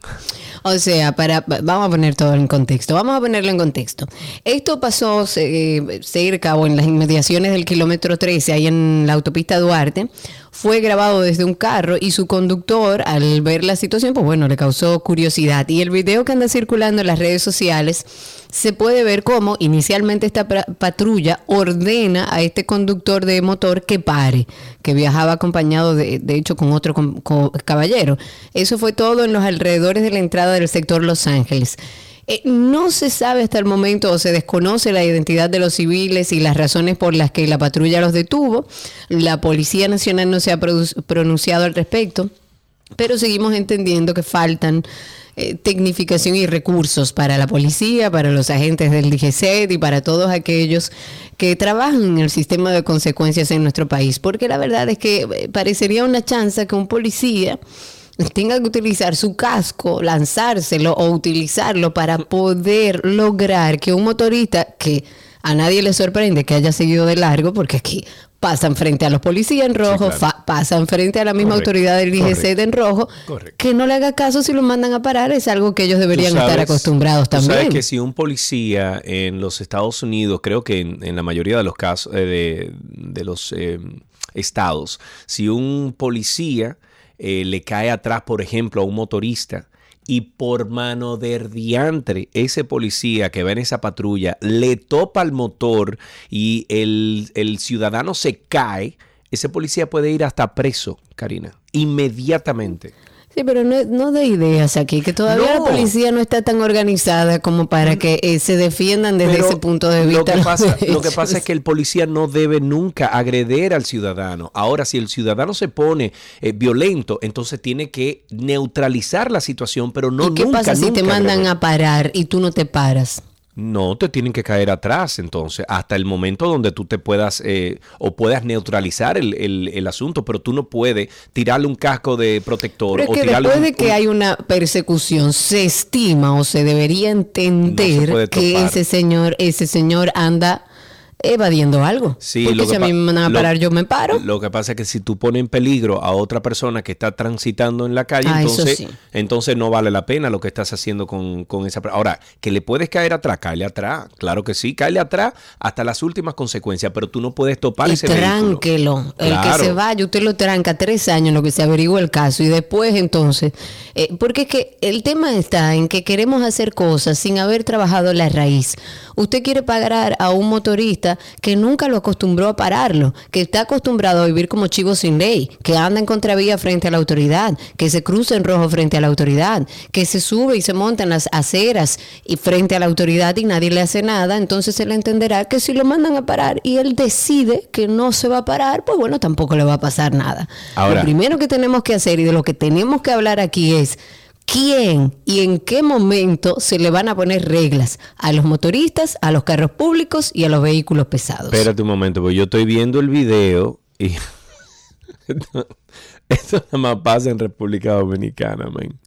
Speaker 3: O sea, para va- vamos a poner todo en contexto. Vamos a ponerlo en contexto. Esto pasó eh, cerca o en las inmediaciones del kilómetro 13, ahí en la autopista Duarte. Fue grabado desde un carro y su conductor, al ver la situación, pues bueno, le causó curiosidad. Y el video que anda circulando en las redes sociales se puede ver cómo inicialmente esta patrulla ordena a este conductor de motor que pare, que viajaba acompañado de, de hecho con otro caballero. Eso fue todo en los alrededores de la entrada del sector Los Ángeles. Eh, no se sabe hasta el momento o se desconoce la identidad de los civiles y las razones por las que la patrulla los detuvo. La Policía Nacional no se ha pronunciado al respecto pero seguimos entendiendo que faltan eh, tecnificación y recursos para la policía, para los agentes del DGCET y para todos aquellos que trabajan en el sistema de consecuencias en nuestro país, porque la verdad es que eh, parecería una chance que un policía tenga que utilizar su casco, lanzárselo o utilizarlo para poder lograr que un motorista que a nadie le sorprende que haya seguido de largo, porque aquí pasan frente a los policías en rojo,
Speaker 2: claro.
Speaker 3: pasan frente a la misma
Speaker 2: Correcto,
Speaker 3: autoridad del
Speaker 2: correcto,
Speaker 3: en rojo,
Speaker 2: correcto.
Speaker 3: que no le haga caso si lo mandan a parar, es algo que ellos deberían estar acostumbrados
Speaker 2: tú Sabes
Speaker 3: también.
Speaker 2: que si un policía en los Estados Unidos, creo que en, en la mayoría de los casos eh, de, de los eh, estados, si un policía eh, le cae atrás, por ejemplo, a un motorista y por mano de diantre, ese policía que va en esa patrulla le topa el motor y el, el ciudadano se cae, ese policía puede ir hasta preso, Karina, inmediatamente.
Speaker 3: Sí, pero no, no de ideas aquí, que todavía
Speaker 2: No.
Speaker 3: la policía no está tan organizada como para que eh, se defiendan desde
Speaker 2: Pero
Speaker 3: ese punto de
Speaker 2: Lo
Speaker 3: vista.
Speaker 2: que,
Speaker 3: los
Speaker 2: pasa, lo que pasa es que el policía no debe nunca agreder al ciudadano. Ahora, si el ciudadano se pone eh, violento, entonces tiene que neutralizar la situación, pero no
Speaker 3: ¿Y qué
Speaker 2: nunca,
Speaker 3: pasa si te mandan
Speaker 2: agredir.
Speaker 3: a parar y tú no te paras?
Speaker 2: No, te tienen que caer atrás, entonces, hasta el momento donde tú te puedas eh, o puedas neutralizar el, el- el asunto, pero tú no puedes tirarle un casco de protector
Speaker 3: Pero es
Speaker 2: o
Speaker 3: que después
Speaker 2: un-
Speaker 3: de que
Speaker 2: un-
Speaker 3: hay una persecución, se estima o se debería entender que ese señor, ese señor anda evadiendo algo.
Speaker 2: Sí,
Speaker 3: Porque
Speaker 2: lo
Speaker 3: si a mí me mandan a
Speaker 2: lo-
Speaker 3: parar, yo me paro.
Speaker 2: Lo que pasa es que si tú pones en peligro a otra persona que está transitando en la calle,
Speaker 3: Ah,
Speaker 2: entonces,
Speaker 3: sí.
Speaker 2: entonces no vale la pena lo que estás haciendo con, con esa persona. Ahora, que le puedes caer atrás, caerle atrás. Claro que sí, caerle atrás hasta las últimas consecuencias, pero tú no puedes topar
Speaker 3: y
Speaker 2: ese
Speaker 3: tránquelo. El
Speaker 2: Claro.
Speaker 3: que se vaya, usted lo tranca tres años, en lo que se averigua el caso. Y después, entonces, eh, porque es que el tema está en que queremos hacer cosas sin haber trabajado la raíz. Usted quiere pagar a un motorista que nunca lo acostumbró a pararlo, que está acostumbrado a vivir como chivo sin ley, que anda en contravía frente a la autoridad, que se cruza en rojo frente a la autoridad, que se sube y se monta en las aceras y frente a la autoridad y nadie le hace nada, entonces él entenderá que si lo mandan a parar y él decide que no se va a parar, pues bueno, tampoco le va a pasar nada.
Speaker 2: Ahora-
Speaker 3: lo primero que tenemos que hacer y de lo que tenemos que hablar aquí es quién y en qué momento se le van a poner reglas a los motoristas, a los carros públicos y a los vehículos pesados.
Speaker 2: Espérate un momento, porque yo estoy viendo el video y esto nada más pasa en República Dominicana, man.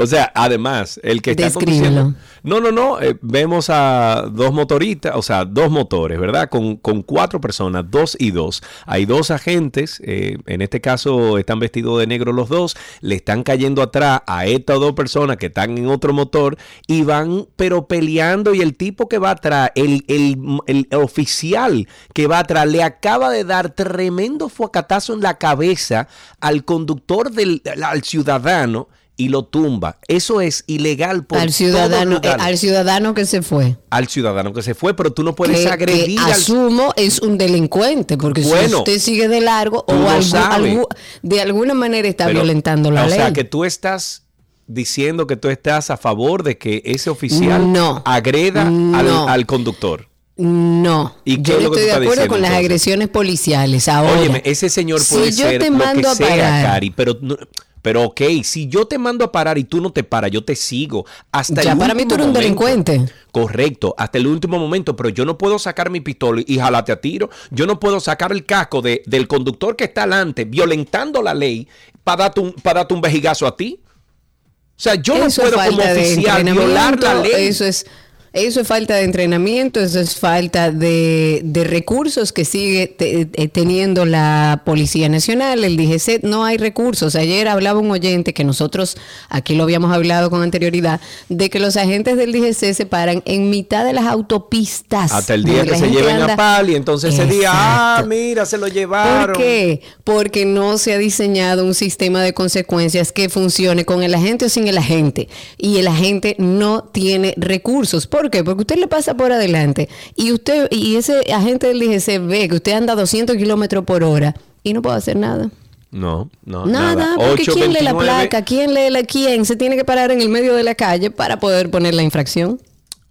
Speaker 2: O sea, además, el que está
Speaker 3: Descríbelo.
Speaker 2: No, no, no. eh, vemos a dos motoristas, o sea, dos motores, ¿verdad? Con, con cuatro personas, dos y dos. Hay dos agentes, eh, en este caso están vestidos de negro los dos, le están cayendo atrás a estas dos personas que están en otro motor y van, pero peleando. Y el tipo que va atrás, el, el, el oficial que va atrás, le acaba de dar tremendo fuacatazo en la cabeza al conductor del al ciudadano y lo tumba. Eso es ilegal por
Speaker 3: Al ciudadano,
Speaker 2: todos
Speaker 3: eh, al ciudadano que se fue.
Speaker 2: al ciudadano que se fue, pero tú no puedes
Speaker 3: que,
Speaker 2: agredir
Speaker 3: que
Speaker 2: al
Speaker 3: asumo es un delincuente, porque si usted sigue de largo o
Speaker 2: lo
Speaker 3: algún- de alguna manera está
Speaker 2: pero-
Speaker 3: violentando la
Speaker 2: o
Speaker 3: ley.
Speaker 2: sea, que tú estás diciendo que tú estás a favor de que ese oficial
Speaker 3: No.
Speaker 2: agreda
Speaker 3: No.
Speaker 2: al, al conductor.
Speaker 3: No,
Speaker 2: ¿Y
Speaker 3: yo no
Speaker 2: lo
Speaker 3: estoy de acuerdo
Speaker 2: diciendo,
Speaker 3: con las
Speaker 2: entonces?
Speaker 3: agresiones policiales. Ahora,
Speaker 2: Óyeme, ese señor
Speaker 3: si
Speaker 2: puede
Speaker 3: yo
Speaker 2: ser
Speaker 3: te
Speaker 2: lo
Speaker 3: mando
Speaker 2: que
Speaker 3: a
Speaker 2: sea,
Speaker 3: parar-
Speaker 2: Cari, pero no- pero ok, si yo te mando a parar y tú no te paras, yo te sigo hasta
Speaker 3: Ya
Speaker 2: el
Speaker 3: para mí tú eres un
Speaker 2: momento.
Speaker 3: delincuente.
Speaker 2: Correcto, hasta el último momento, pero yo no puedo sacar mi pistola y jalarte a tiro. Yo no puedo sacar el casco de- del conductor que está adelante violentando la ley para darte un, para darte un vejigazo a ti. O sea, yo no
Speaker 3: Eso
Speaker 2: puedo como oficial violar la ley.
Speaker 3: Eso es, eso es falta de entrenamiento, eso es falta de, de recursos que sigue te- eh, teniendo la Policía Nacional, el DGC. No hay recursos. Ayer hablaba un oyente que nosotros aquí lo habíamos hablado con anterioridad, de que los agentes del DGC se paran en mitad de las autopistas.
Speaker 2: Hasta el día que se lleven a
Speaker 3: anda-
Speaker 2: pal y entonces ese día, ah,
Speaker 3: Exacto.
Speaker 2: mira, se lo llevaron.
Speaker 3: ¿Por qué? Porque no se ha diseñado un sistema de consecuencias que funcione con el agente o sin el agente. Y el agente no tiene recursos. ¿Por qué? Porque usted le pasa por adelante y usted y ese agente del DGC ve que usted anda a 200 kilómetros por hora y no puede hacer nada.
Speaker 2: No, no,
Speaker 3: Nada,
Speaker 2: nada.
Speaker 3: porque ¿quién lee la
Speaker 2: 829
Speaker 3: placa? ¿Quién lee la quién? Se tiene que parar en el medio de la calle para poder poner la infracción.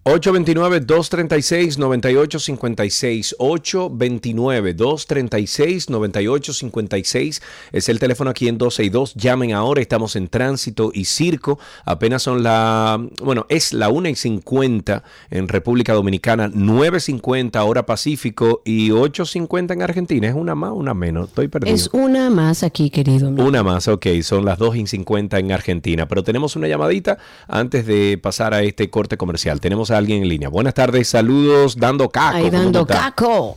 Speaker 2: 829-236-9856. 829-236-9856 es el teléfono aquí en 262. Llamen ahora, estamos en tránsito y circo. Apenas son la, bueno, es la 1 y 50 en República Dominicana, 9.50 hora Pacífico y 8.50 en Argentina. Es una más, una menos. Estoy perdido.
Speaker 3: Es una más aquí, querido.
Speaker 2: Una más, ok, son las 2 y 50 en Argentina. Pero tenemos una llamadita antes de pasar a este corte comercial. Tenemos a alguien en línea. Buenas tardes, saludos, dando caco.
Speaker 3: Ahí
Speaker 2: ¿cómo tú
Speaker 3: dando caco.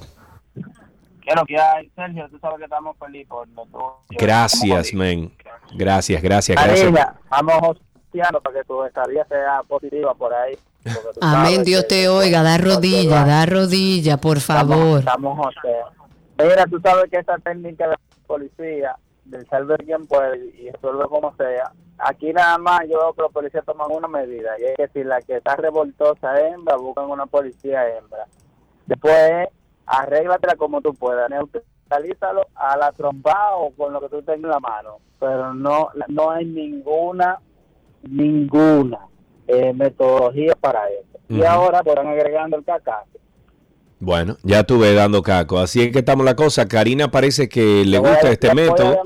Speaker 8: ¿Qué es lo que hay, Sergio? Tú sabes que estamos felices por.
Speaker 2: Gracias, men. Gracias, gracias, gracias.
Speaker 8: Vamos hosteando para que tu estadía sea positiva por ahí.
Speaker 3: Amén, Dios te oiga, da rodilla, da rodilla, por favor.
Speaker 8: Estamos, estamos. Mira, tú sabes que esta técnica de la policía, del salve quien puede y resuelve como sea, aquí nada más yo veo que los policías toman una medida, y es que si la que está revoltosa es hembra, buscan una policía hembra. Después, arréglatela como tú puedas, neutralízalo a la trompa o con lo que tú tengas en la mano, pero no, no hay ninguna, ninguna eh, metodología para eso. Y ahora están agregando el cacazo.
Speaker 2: Bueno, ya estuve dando caco. Así es que estamos la cosa. Karina parece que le
Speaker 8: voy
Speaker 2: gusta este método.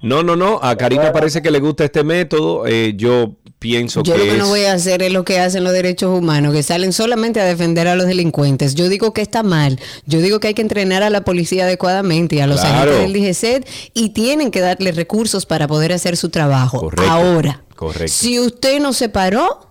Speaker 2: No, no, no. A Karina parece que le gusta este método. Eh, yo pienso
Speaker 3: Yo
Speaker 2: que
Speaker 3: lo que
Speaker 2: es...
Speaker 3: no voy a hacer es lo que hacen los derechos humanos, que salen solamente a defender a los delincuentes. Yo digo que está mal. Yo digo que hay que entrenar a la policía adecuadamente y a los
Speaker 2: Claro.
Speaker 3: agentes del DGCET y tienen que darle recursos para poder hacer su trabajo.
Speaker 2: Correcto.
Speaker 3: Ahora,
Speaker 2: Correcto.
Speaker 3: si usted no se paró,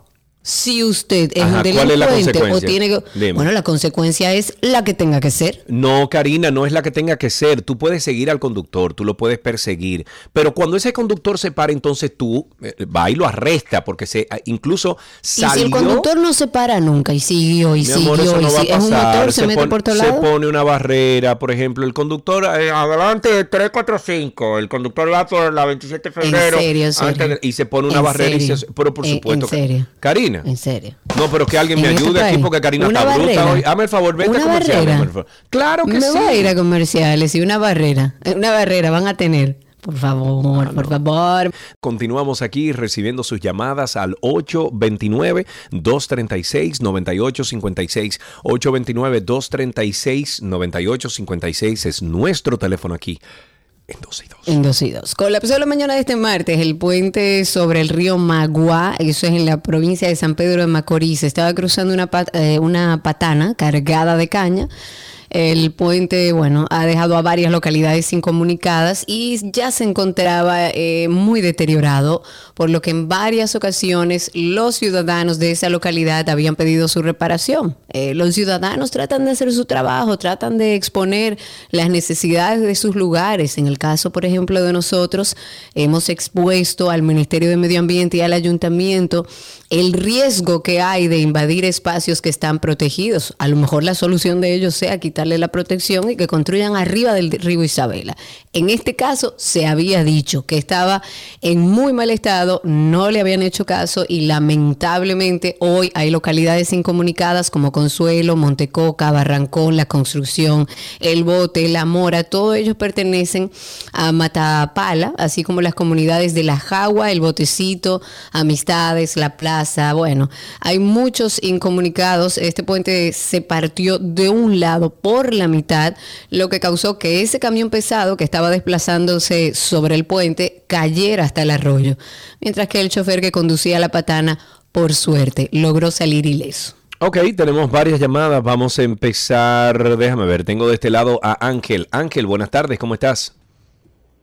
Speaker 3: si usted es
Speaker 2: Ajá,
Speaker 3: un
Speaker 2: ¿cuál es la
Speaker 3: delincuente o tiene que...
Speaker 2: Dime.
Speaker 3: Bueno, la consecuencia es la que tenga que ser.
Speaker 2: No, Karina, no es la que tenga que ser. Tú puedes seguir al conductor, tú lo puedes perseguir. Pero cuando ese conductor se para, entonces tú eh, va y lo arresta, porque se ah, incluso
Speaker 3: Y si
Speaker 2: salió.
Speaker 3: el conductor no se para nunca y siguió y siguió
Speaker 2: amor,
Speaker 3: y si- es un
Speaker 2: pasar.
Speaker 3: motor, se, mete por todos
Speaker 2: se
Speaker 3: lados.
Speaker 2: pone una barrera, por ejemplo, el conductor eh, adelante 345, el conductor va por la 27 de febrero
Speaker 3: serio, serio?
Speaker 2: antes de- y se pone una
Speaker 3: ¿En
Speaker 2: barrera y
Speaker 3: serio?
Speaker 2: se, pero por
Speaker 3: En-
Speaker 2: supuesto
Speaker 3: en serio?
Speaker 2: Karina.
Speaker 3: En serio.
Speaker 2: No, pero que alguien me
Speaker 3: este
Speaker 2: ayude aquí porque Karina
Speaker 3: Una
Speaker 2: está bruta
Speaker 3: barrera.
Speaker 2: hoy. Hazme el favor, vete a
Speaker 3: Una
Speaker 2: comerciales.
Speaker 3: barrera.
Speaker 2: por favor. Claro que
Speaker 3: Me
Speaker 2: sí.
Speaker 3: voy a ir a comerciales y una barrera. Una barrera van a tener. Por favor, por favor.
Speaker 2: Continuamos aquí recibiendo sus llamadas al 829-236-9856. 829-236-9856 es nuestro teléfono aquí en 12 y 2.
Speaker 3: En dos y dos. Colapsó la mañana de este martes el puente sobre el río Magua, eso es en la provincia de San Pedro de Macorís. Estaba cruzando una, eh, una patana cargada de caña El puente, bueno, ha dejado a varias localidades incomunicadas y ya se encontraba eh, muy deteriorado, por lo que en varias ocasiones los ciudadanos de esa localidad habían pedido su reparación. Eh, los ciudadanos tratan de hacer su trabajo, tratan de exponer las necesidades de sus lugares. En el caso, por ejemplo, de nosotros, hemos expuesto al Ministerio de Medio Ambiente y al Ayuntamiento el riesgo que hay de invadir espacios que están protegidos. A lo mejor la solución de ellos sea la protección y que construyan arriba del río Isabela. En este caso se había dicho que estaba en muy mal estado, no le habían hecho caso y lamentablemente hoy hay localidades incomunicadas como Consuelo, Montecoca, Barrancón, La Construcción, El Bote, La Mora, todos ellos pertenecen a Matapala, así como las comunidades de La Jagua, El Botecito, Amistades, La Plaza, bueno, hay muchos incomunicados, este puente se partió de un lado por la mitad, lo que causó que ese camión pesado que estaba desplazándose sobre el puente cayera hasta el arroyo, mientras que el chofer que conducía la patana, por suerte, logró salir ileso.
Speaker 2: Ok, tenemos varias llamadas. Vamos a empezar. Déjame ver, tengo de este lado a Ángel. Ángel, buenas tardes, ¿cómo estás?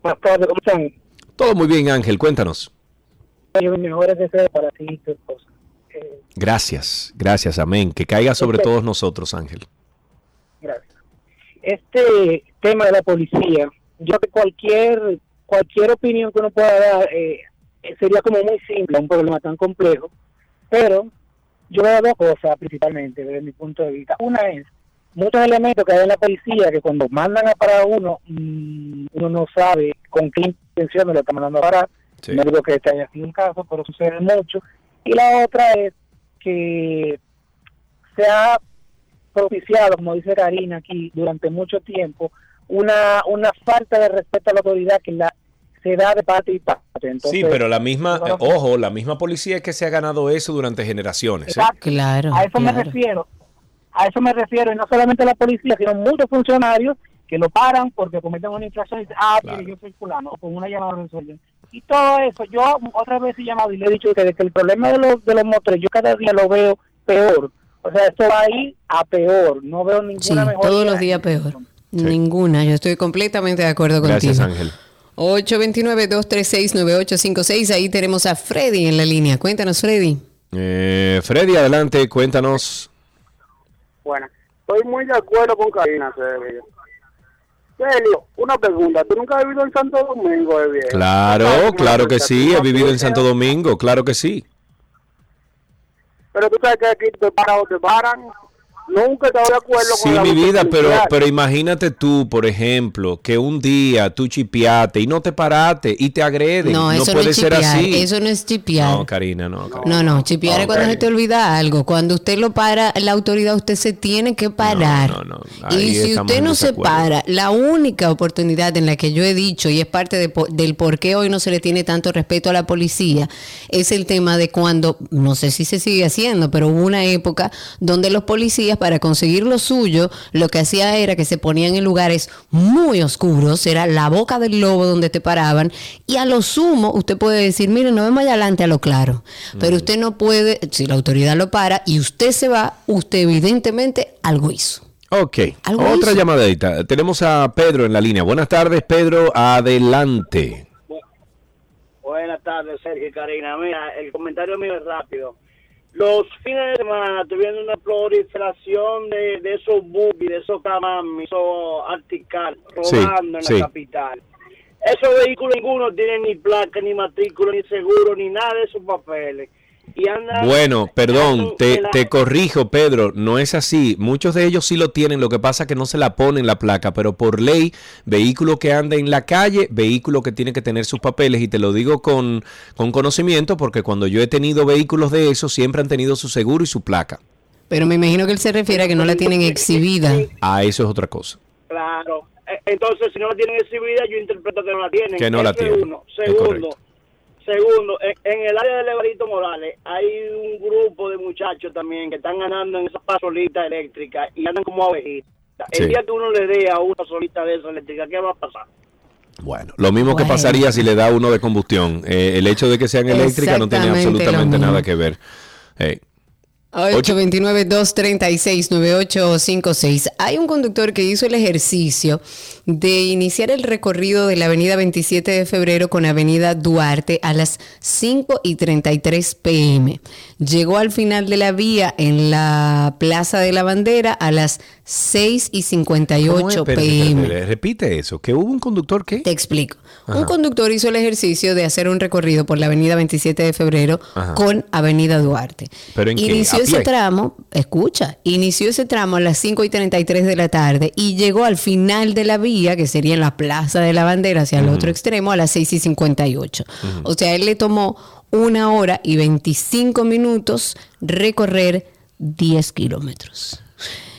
Speaker 11: Buenas tardes, ¿cómo están?
Speaker 2: Todo muy bien, Ángel, cuéntanos.
Speaker 11: Mejores deseos para ti y tu esposa. Eh,
Speaker 2: Gracias, gracias, amén. Que caiga sobre
Speaker 11: Ok.
Speaker 2: todos nosotros, Ángel.
Speaker 11: Gracias. Este tema de la policía, yo que cualquier cualquier opinión que uno pueda dar eh, sería como muy simple, un problema tan complejo, pero yo veo dos cosas principalmente desde mi punto de vista. Una es muchos elementos que hay en la policía que cuando mandan a parar a uno, mm, uno no sabe con qué intención lo está mandando a parar.
Speaker 2: Sí.
Speaker 11: No digo que este haya sido un caso, pero sucede mucho. Y la otra es que se ha propiciado, como dice Karina aquí, durante mucho tiempo, una, una falta de respeto a la autoridad que la, se da de parte y parte. Entonces,
Speaker 2: sí, pero la misma,
Speaker 11: bueno,
Speaker 2: eh, ojo, la misma policía es que se ha ganado eso durante generaciones. ¿eh?
Speaker 3: Claro.
Speaker 11: a eso me refiero. A eso me refiero, y no solamente la policía, sino muchos funcionarios que lo paran porque cometen una infracción y dicen, ah, mire,
Speaker 2: Claro.
Speaker 11: yo soy fulano, o con una llamada lo resuelven. Y todo eso, yo otra vez he llamado y le he dicho que, de que el problema de los, de los motores, yo cada día lo veo peor. O sea, esto va a ir a peor. No veo ninguna
Speaker 3: Sí, todos los días peor. Ninguna, yo estoy completamente de acuerdo
Speaker 2: Gracias,
Speaker 3: contigo.
Speaker 2: Ángel.
Speaker 3: 829-236-9856, ahí tenemos a Freddy en la línea. Cuéntanos, Freddy.
Speaker 2: Eh, Freddy, adelante, cuéntanos.
Speaker 7: Bueno, estoy muy de acuerdo con Karina, Sergio. Sergio, una pregunta. ¿Tú nunca has vivido en Santo Domingo de?
Speaker 2: Claro,
Speaker 7: ¿Sabes cómo
Speaker 2: claro que sí, he vivido en Santo Domingo, claro que sí.
Speaker 7: Pero tú sabes que aquí te paran o te paran. Nunca te de acuerdo
Speaker 2: Sí,
Speaker 7: con la
Speaker 2: mi vida, pero, pero imagínate tú, por ejemplo, que un día tú chipiaste y no te paraste y te agreden.
Speaker 3: No, eso no,
Speaker 2: puede
Speaker 3: es
Speaker 2: ser
Speaker 3: chipear.
Speaker 2: así.
Speaker 3: Eso no es chipear.
Speaker 2: No, Karina, no. Karina.
Speaker 3: No, no, chipear es cuando se te olvida algo. Cuando usted lo para, la autoridad, usted se tiene que parar.
Speaker 2: No, no, no. Ahí
Speaker 3: Y si usted no se para, la única oportunidad en la que yo he dicho, y es parte de po- del por qué hoy no se le tiene tanto respeto a la policía, es el tema de cuando, no sé si se sigue haciendo, pero hubo una época donde los policías, para conseguir lo suyo, lo que hacía era que se ponían en lugares muy oscuros, era la boca del lobo donde te paraban, y a lo sumo usted puede decir, mire, no vemos allá adelante a lo claro, pero usted no puede, si la autoridad lo para y usted se va, usted evidentemente algo hizo.
Speaker 2: Ok,
Speaker 3: Algo
Speaker 2: otra
Speaker 3: hizo.
Speaker 2: llamadita. Tenemos a Pedro en la línea. Buenas tardes, Pedro. Adelante.
Speaker 12: Buenas tardes, Sergio y Karina. Mira, el comentario mío es rápido. Los fines de semana viendo una proliferación de, de esos buggy, de esos camami, esos artical,
Speaker 2: Sí,
Speaker 12: robando en
Speaker 2: sí.
Speaker 12: la capital. Esos vehículos ninguno tienen ni placa, ni matrícula, ni seguro, ni nada de esos papeles. Y
Speaker 2: Bueno, perdón, te,
Speaker 12: la-
Speaker 2: te corrijo, Pedro, no es así. Muchos de ellos sí lo tienen, lo que pasa es que no se la ponen la placa, pero por ley, vehículo que anda en la calle, vehículo que tiene que tener sus papeles, y te lo digo con, con conocimiento, porque cuando yo he tenido vehículos de esos, siempre han tenido su seguro y su placa.
Speaker 3: Pero me imagino que él se refiere a que no la tienen exhibida.
Speaker 2: Ah, eso es otra cosa.
Speaker 12: Claro. Eh, Entonces, si no la tienen exhibida, yo interpreto que no la tienen.
Speaker 2: Que no la tienen.
Speaker 12: uno.
Speaker 2: Es
Speaker 12: Segundo,
Speaker 2: correcto.
Speaker 12: Segundo en, en el área de Levarito Morales hay un grupo de muchachos también que están ganando en esas pasolitas eléctricas y andan como abejitas.
Speaker 2: Sí.
Speaker 12: El día que uno le dé a una solita de esa eléctrica, ¿qué va a pasar?
Speaker 2: Bueno, lo mismo que pasaría si le da uno de combustión. Eh, el hecho de que sean eléctricas no tiene absolutamente nada que ver. Eh,
Speaker 3: 829-236-9856. Hay un conductor que hizo el ejercicio de iniciar el recorrido de la avenida 27 de febrero con avenida Duarte a las 5 y 33 pm. Llegó al final de la vía en la Plaza de la Bandera a las 6 y 58 pm.
Speaker 2: Repite eso, que hubo un conductor que...
Speaker 3: Te explico. Un conductor hizo el ejercicio de hacer un recorrido por la avenida 27 de febrero
Speaker 2: Ajá.
Speaker 3: con avenida Duarte.
Speaker 2: ¿Pero en
Speaker 3: inició
Speaker 2: ¿A
Speaker 3: ese tramo, escucha, inició ese tramo a las 5 y 33 de la tarde y llegó al final de la vía, que sería en la Plaza de la Bandera hacia el otro extremo, a las 6 y 58. O sea, él le tomó una hora y 25 minutos recorrer 10 kilómetros.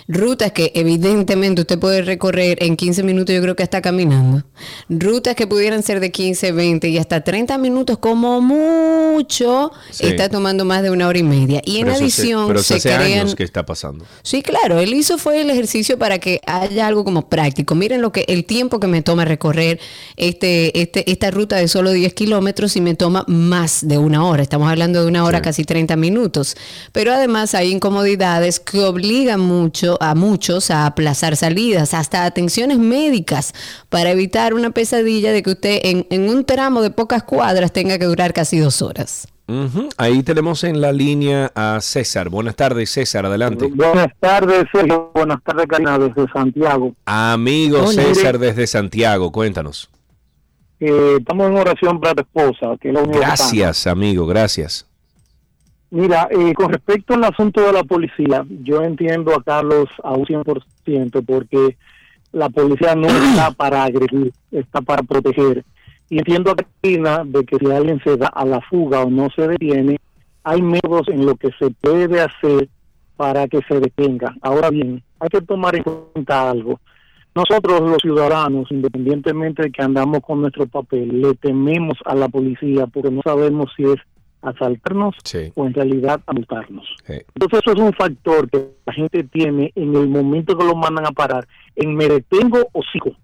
Speaker 3: Rutas que evidentemente usted puede recorrer en 15 minutos, yo creo que está caminando. Rutas que pudieran ser de 15, 20 y hasta 30 minutos como mucho,
Speaker 2: Sí.
Speaker 3: está tomando más de una hora y media. Y en
Speaker 2: hace-
Speaker 3: adición
Speaker 2: pero
Speaker 3: se
Speaker 2: hace
Speaker 3: crean...
Speaker 2: años que está pasando.
Speaker 3: Sí, claro, él hizo fue el ejercicio para que haya algo como práctico. Miren lo que el tiempo que me toma recorrer este, este, esta ruta de solo 10 kilómetros y me toma más de una hora. Estamos hablando de una hora, casi 30 minutos. Pero además hay incomodidades que obligan mucho a muchos a aplazar salidas, hasta atenciones médicas, para evitar una pesadilla de que usted en, en un tramo de pocas cuadras tenga que durar casi dos horas.
Speaker 2: Ahí tenemos en la línea a César. Buenas tardes, César, adelante.
Speaker 13: Buenas tardes, Sergio. Buenas tardes, Karina, desde Santiago.
Speaker 2: Amigo
Speaker 13: Hola.
Speaker 2: César desde Santiago, cuéntanos.
Speaker 13: Eh, estamos en oración para tu esposa, que es la
Speaker 2: Gracias, amigo, gracias.
Speaker 13: Mira, eh, con respecto al asunto de la policía, yo entiendo a Carlos a un 100% porque la policía no está para agredir, está para proteger. Y entiendo a Cristina de que si alguien se da a la fuga o no se detiene, hay métodos en lo que se puede hacer para que se detenga. Ahora bien, hay que tomar en cuenta algo. Nosotros los ciudadanos, independientemente de que andamos con nuestro papel, le tememos a la policía porque no sabemos si es asaltarnos o en realidad a multarnos. Entonces eso es un factor que la gente tiene en el momento que lo mandan a parar, en me detengo o sigo.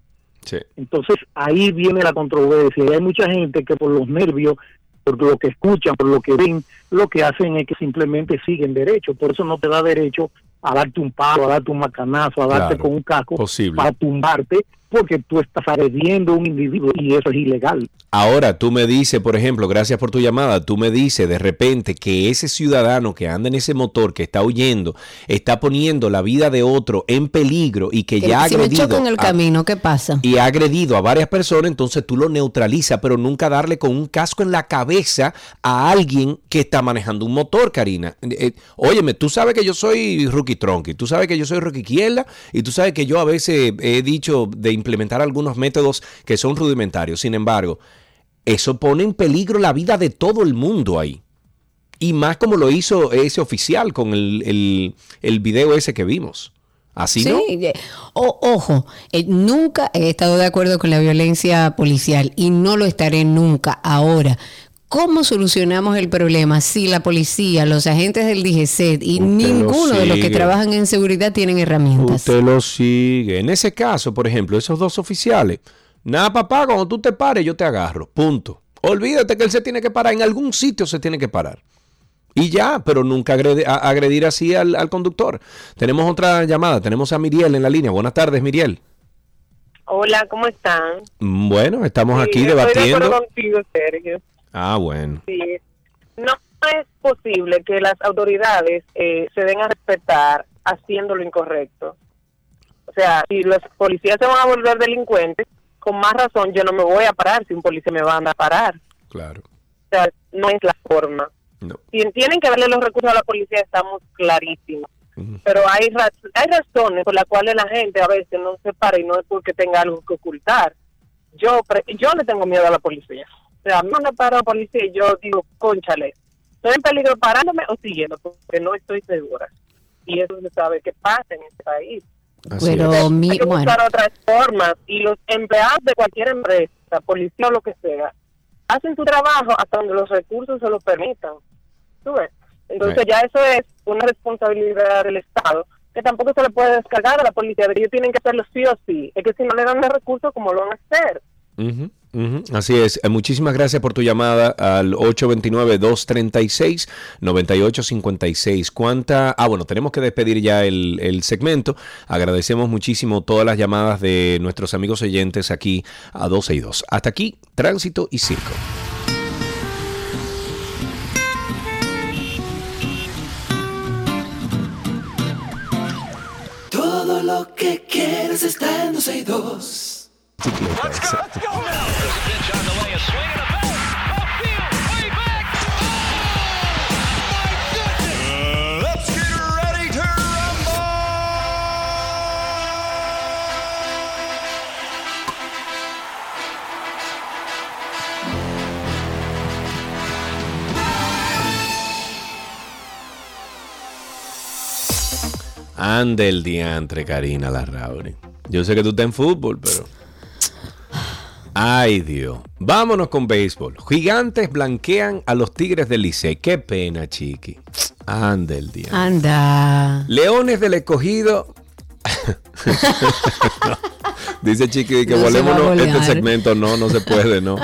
Speaker 13: Entonces ahí viene la controversia y hay mucha gente que por los nervios, por lo que escuchan, por lo que ven, lo que hacen es que simplemente siguen derecho. Por eso no te da derecho a darte un palo, a darte un macanazo, a darte
Speaker 2: Claro,
Speaker 13: con un casco
Speaker 2: posible.
Speaker 13: para tumbarte porque tú estás agrediendo a un individuo y eso es ilegal.
Speaker 2: Ahora, tú me dices, por ejemplo, gracias por tu llamada, tú me dices de repente que ese ciudadano que anda en ese motor, que está huyendo, está poniendo la vida de otro en peligro y que,
Speaker 3: Que
Speaker 2: ya ha
Speaker 3: si me
Speaker 2: agredido
Speaker 3: en el
Speaker 2: a-
Speaker 3: camino, ¿qué pasa?
Speaker 2: y ha agredido a varias personas, entonces tú lo neutralizas, pero nunca darle con un casco en la cabeza a alguien que está manejando un motor, Karina. Eh, eh, óyeme, tú sabes que yo soy rookie tronqui, tú sabes que yo soy rookie izquierda y tú sabes que yo a veces he dicho de implementar algunos métodos que son rudimentarios. Sin embargo, eso pone en peligro la vida de todo el mundo ahí. Y más como lo hizo ese oficial con el, el, el video ese que vimos. Así no.
Speaker 3: Ojo, eh, nunca he estado de acuerdo con la violencia policial y no lo estaré nunca. Ahora, ¿cómo solucionamos el problema si la policía, los agentes del DGCET y ninguno de los que trabajan en seguridad tienen herramientas?
Speaker 2: Usted lo sigue. En ese caso, por ejemplo, esos dos oficiales, nada papá, cuando tú te pares, yo te agarro. Punto. Olvídate que él se tiene que parar, en algún sitio se tiene que parar. Y ya, pero nunca agrede- a- agredir así al, al conductor. Tenemos otra llamada, tenemos a Miriel en la línea. Buenas tardes, Miriel.
Speaker 14: Hola, ¿cómo están?
Speaker 2: Bueno, estamos aquí
Speaker 14: Sí, Estoy de
Speaker 2: debatiendo.
Speaker 14: acuerdo contigo, Sergio.
Speaker 2: Ah, bueno.
Speaker 14: Sí. No es posible que las autoridades eh, se den a respetar haciendo lo incorrecto. O sea, si los policías se van a volver delincuentes, con más razón yo no me voy a parar si un policía me va a parar.
Speaker 2: Claro.
Speaker 14: O sea, no es la forma.
Speaker 2: No.
Speaker 14: Si tienen que darle los recursos a la policía, estamos clarísimos. Pero hay, raz- hay razones por las cuales la gente a veces no se para y no es porque tenga algo que ocultar. Yo pre- yo le tengo miedo a la policía. O sea, a mí me para la policía y yo digo, conchale, ¿estoy en peligro parándome o siguiendo? Porque no estoy segura. Y eso se sabe que pasa en este país.
Speaker 3: Pero
Speaker 14: Entonces,
Speaker 3: mi-
Speaker 14: hay que
Speaker 3: bueno.
Speaker 14: buscar otras formas y los empleados de cualquier empresa, policía o lo que sea, hacen su trabajo hasta donde los recursos se lo permitan. ¿Tú ves? Entonces
Speaker 15: Right.
Speaker 14: ya eso es una responsabilidad del Estado que tampoco se le puede descargar a la policía, de que ellos tienen que hacerlo sí o sí. Es que si no le dan los recursos, ¿cómo lo van a hacer?
Speaker 2: Así es. Eh, Muchísimas gracias por tu llamada al 829-236-9856. ¿Cuánta? Ah, bueno, tenemos que despedir ya el, el segmento. Agradecemos muchísimo todas las llamadas de nuestros amigos oyentes aquí a 12 y 2. Hasta aquí, tránsito y circo.
Speaker 1: Todo lo que quieres está en 12 y 2.
Speaker 2: Ande el diantre, Karina Larrauri. Yo sé que tú estás en fútbol, pero. Ay, Dios. Vámonos con béisbol. Gigantes blanquean a los Tigres del Licey. Qué pena, chiqui. Ande el diantre.
Speaker 3: Anda.
Speaker 2: Leones del escogido. Dice Chiqui que
Speaker 3: No
Speaker 2: volémonos este segmento. No, no se puede, no.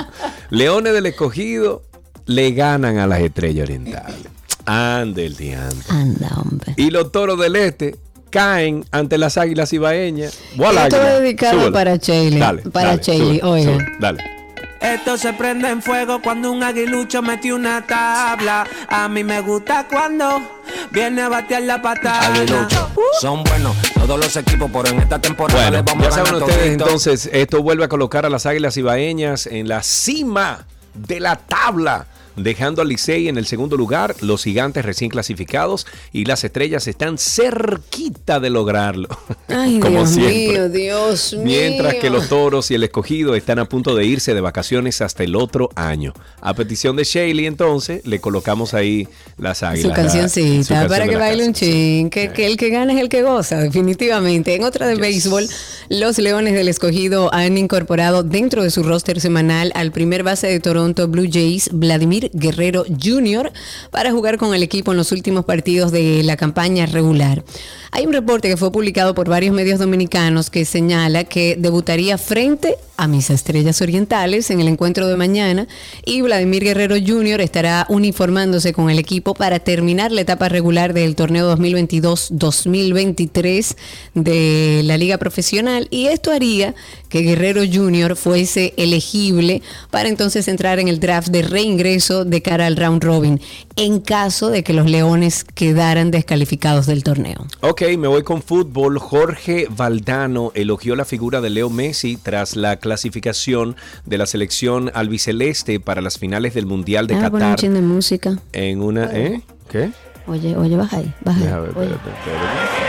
Speaker 2: Leones del escogido le ganan a las estrellas orientales. Ande el diantre.
Speaker 3: Anda, hombre.
Speaker 2: Y los toros del este caen ante las águilas ibaeñas. Voilà,
Speaker 3: Esto
Speaker 2: águila.
Speaker 3: es dedicado
Speaker 2: Súbelo.
Speaker 3: para.
Speaker 2: Dale,
Speaker 3: Para
Speaker 2: súbelo,
Speaker 3: oiga.
Speaker 2: súbelo, Dale.
Speaker 15: Esto se prende en fuego cuando un aguilucho metió una tabla. A mí me gusta cuando viene a batear la patada.
Speaker 16: Aguilucho, son buenos todos los equipos, pero en esta temporada
Speaker 2: Bueno,
Speaker 16: les vamos
Speaker 2: ya saben ustedes
Speaker 16: todito.
Speaker 2: entonces, esto vuelve a colocar a las Águilas Ibaeñas en la cima de la tabla, dejando al Licey en el segundo lugar, los gigantes recién clasificados y las estrellas están cerquita de lograrlo.
Speaker 3: Ay,
Speaker 2: como
Speaker 3: Dios
Speaker 2: siempre.
Speaker 3: mío, Dios mío.
Speaker 2: Mientras que los toros y el escogido están a punto de irse de vacaciones hasta el otro año. A petición de Shaley, entonces, le colocamos ahí las águilas.
Speaker 3: Su cancioncita,
Speaker 2: su canción
Speaker 3: para que baile un chin, que, que el que gana es el que goza, definitivamente. En otra de béisbol, los Leones del Escogido han incorporado dentro de su roster semanal al primer base de Toronto Blue Jays, Vladimir Guerrero Jr., para jugar con el equipo en los últimos partidos de la campaña regular. Hay un reporte que fue publicado por varios medios dominicanos que señala que debutaría frente a mis estrellas orientales en el encuentro de mañana y Vladimir Guerrero Jr. estará uniformándose con el equipo para terminar la etapa regular del torneo 2022-2023 de la liga profesional y esto haría que Guerrero Jr. fuese elegible para entonces entrar en el draft de reingreso de cara al round robin en caso de que los Leones quedaran descalificados del torneo.
Speaker 2: Ok, me voy con fútbol. Jorge Valdano elogió la figura de Leo Messi tras la clasificación de la selección albiceleste para las finales del Mundial de
Speaker 3: Ah, pon un
Speaker 2: Qatar
Speaker 3: chin de música.
Speaker 2: en una... ¿Eh? ¿Qué?
Speaker 3: Oye, oye, baja ahí, baja ahí.
Speaker 2: Déjame ver,
Speaker 3: Oye.
Speaker 2: espérate, espérate.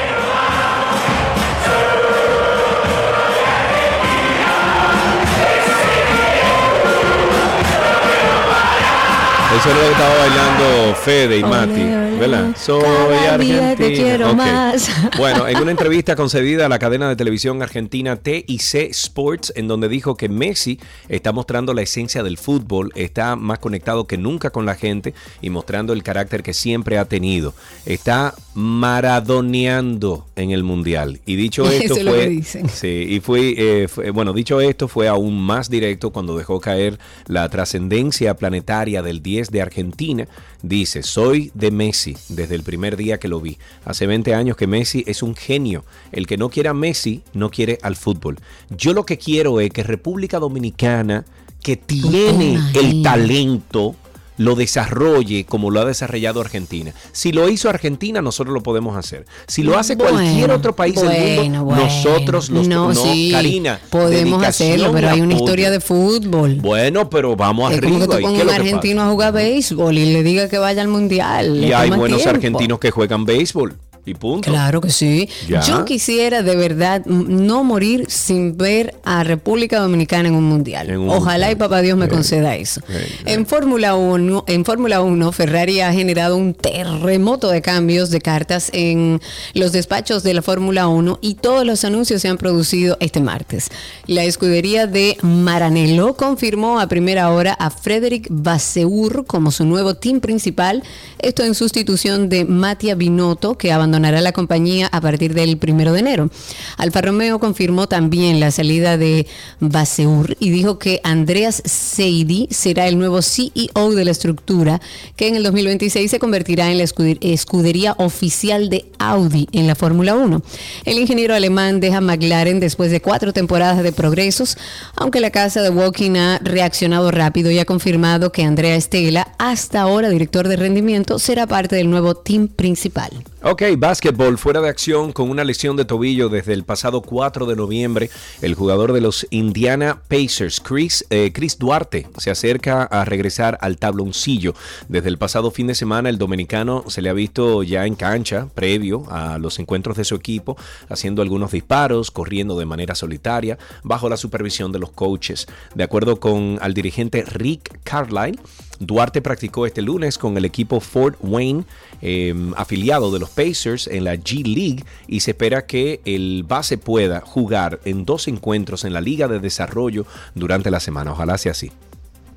Speaker 2: Eso es lo que estaba bailando Fede y
Speaker 3: Ole,
Speaker 2: Mati,
Speaker 3: ole,
Speaker 2: ¿verdad? Soy
Speaker 3: Cada día te
Speaker 2: argentina.
Speaker 3: quiero
Speaker 2: Ok.
Speaker 3: más.
Speaker 2: Bueno, en una entrevista concedida a la cadena de televisión argentina TIC Sports, en donde dijo que Messi está mostrando la esencia del fútbol, está más conectado que nunca con la gente y mostrando el carácter que siempre ha tenido. Está maradoneando en el mundial. Y dicho esto
Speaker 3: Eso
Speaker 2: fue,
Speaker 3: dicen.
Speaker 2: Sí, y fue, eh, fue- bueno, dicho esto, fue aún más directo cuando dejó caer la trascendencia planetaria del 10 de Argentina. Dice, soy de Messi desde el primer día que lo vi. Hace 20 años que Messi es un genio. El que no quiere a Messi no quiere al fútbol. Yo lo que quiero es que República Dominicana, que tiene el talento, lo desarrolle como lo ha desarrollado Argentina. Si lo hizo Argentina, nosotros lo podemos hacer. Si lo hace cualquier otro país del mundo,
Speaker 3: bueno,
Speaker 2: nosotros los
Speaker 3: no, sí,
Speaker 2: Karina,
Speaker 3: podemos hacerlo, pero hay una
Speaker 2: apoyo.
Speaker 3: historia de fútbol.
Speaker 2: Bueno, pero vamos
Speaker 3: Es como que
Speaker 2: arriba.
Speaker 3: tú
Speaker 2: ¿Y
Speaker 3: pongas un
Speaker 2: que
Speaker 3: argentino a jugar béisbol y le diga que vaya al mundial.
Speaker 2: Y hay buenos
Speaker 3: tiempo.
Speaker 2: argentinos que juegan béisbol. Y punto.
Speaker 3: Claro que sí.
Speaker 2: Ya.
Speaker 3: Yo quisiera de verdad no morir sin ver a República Dominicana en un mundial.
Speaker 2: En un
Speaker 3: Ojalá
Speaker 2: mundial.
Speaker 3: y papá Dios me conceda eso. En Fórmula 1, en Fórmula 1, Ferrari ha generado un terremoto de cambios de cartas en los despachos de la Fórmula 1 y todos los anuncios se han producido este martes. La escudería de Maranello confirmó a primera hora a Frederick Vasseur como su nuevo team principal, esto en sustitución de Mattia Binotto, que abandonó abandonará la compañía a partir del primero de enero. Alfa Romeo confirmó también la salida de Baseur y dijo que Andreas Seidi será el nuevo CEO de la estructura, que en el 2026 se convertirá en la escuder- escudería oficial de Audi en la Fórmula 1. El ingeniero alemán deja McLaren después de cuatro temporadas de progresos, aunque la casa de Woking ha reaccionado rápido y ha confirmado que Andrea Estela, hasta ahora director de rendimiento, será parte del nuevo team principal.
Speaker 2: Ok, básquetbol fuera de acción con una lesión de tobillo desde el pasado 4 de noviembre. El jugador de los Indiana Pacers, Chris, eh, Chris Duarte, se acerca a regresar al tabloncillo. Desde el pasado fin de semana, el dominicano se le ha visto ya en cancha, previo a los encuentros de su equipo, haciendo algunos disparos, corriendo de manera solitaria, bajo la supervisión de los coaches. De acuerdo con al dirigente Rick Carlisle, Duarte practicó este lunes con el equipo Fort Wayne, eh, afiliado de los Pacers en la G League, y se espera que el base pueda jugar en dos encuentros en la Liga de Desarrollo durante la semana. Ojalá sea así.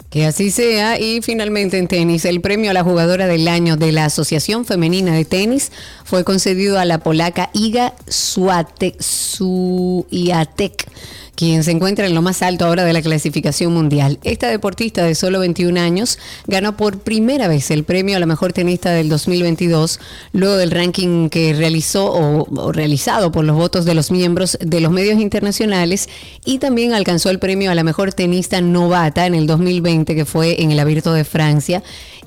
Speaker 3: Que así sea. Y finalmente en tenis, el premio a la jugadora del año de la Asociación Femenina de Tenis fue concedido a la polaca Iga Swiatek quien se encuentra en lo más alto ahora de la clasificación mundial. Esta deportista de solo 21 años ganó por primera vez el premio a la mejor tenista del 2022, luego del ranking que realizó o, o realizado por los votos de los miembros de los medios internacionales y también alcanzó el premio a la mejor tenista novata en el 2020 que fue en el Abierto de Francia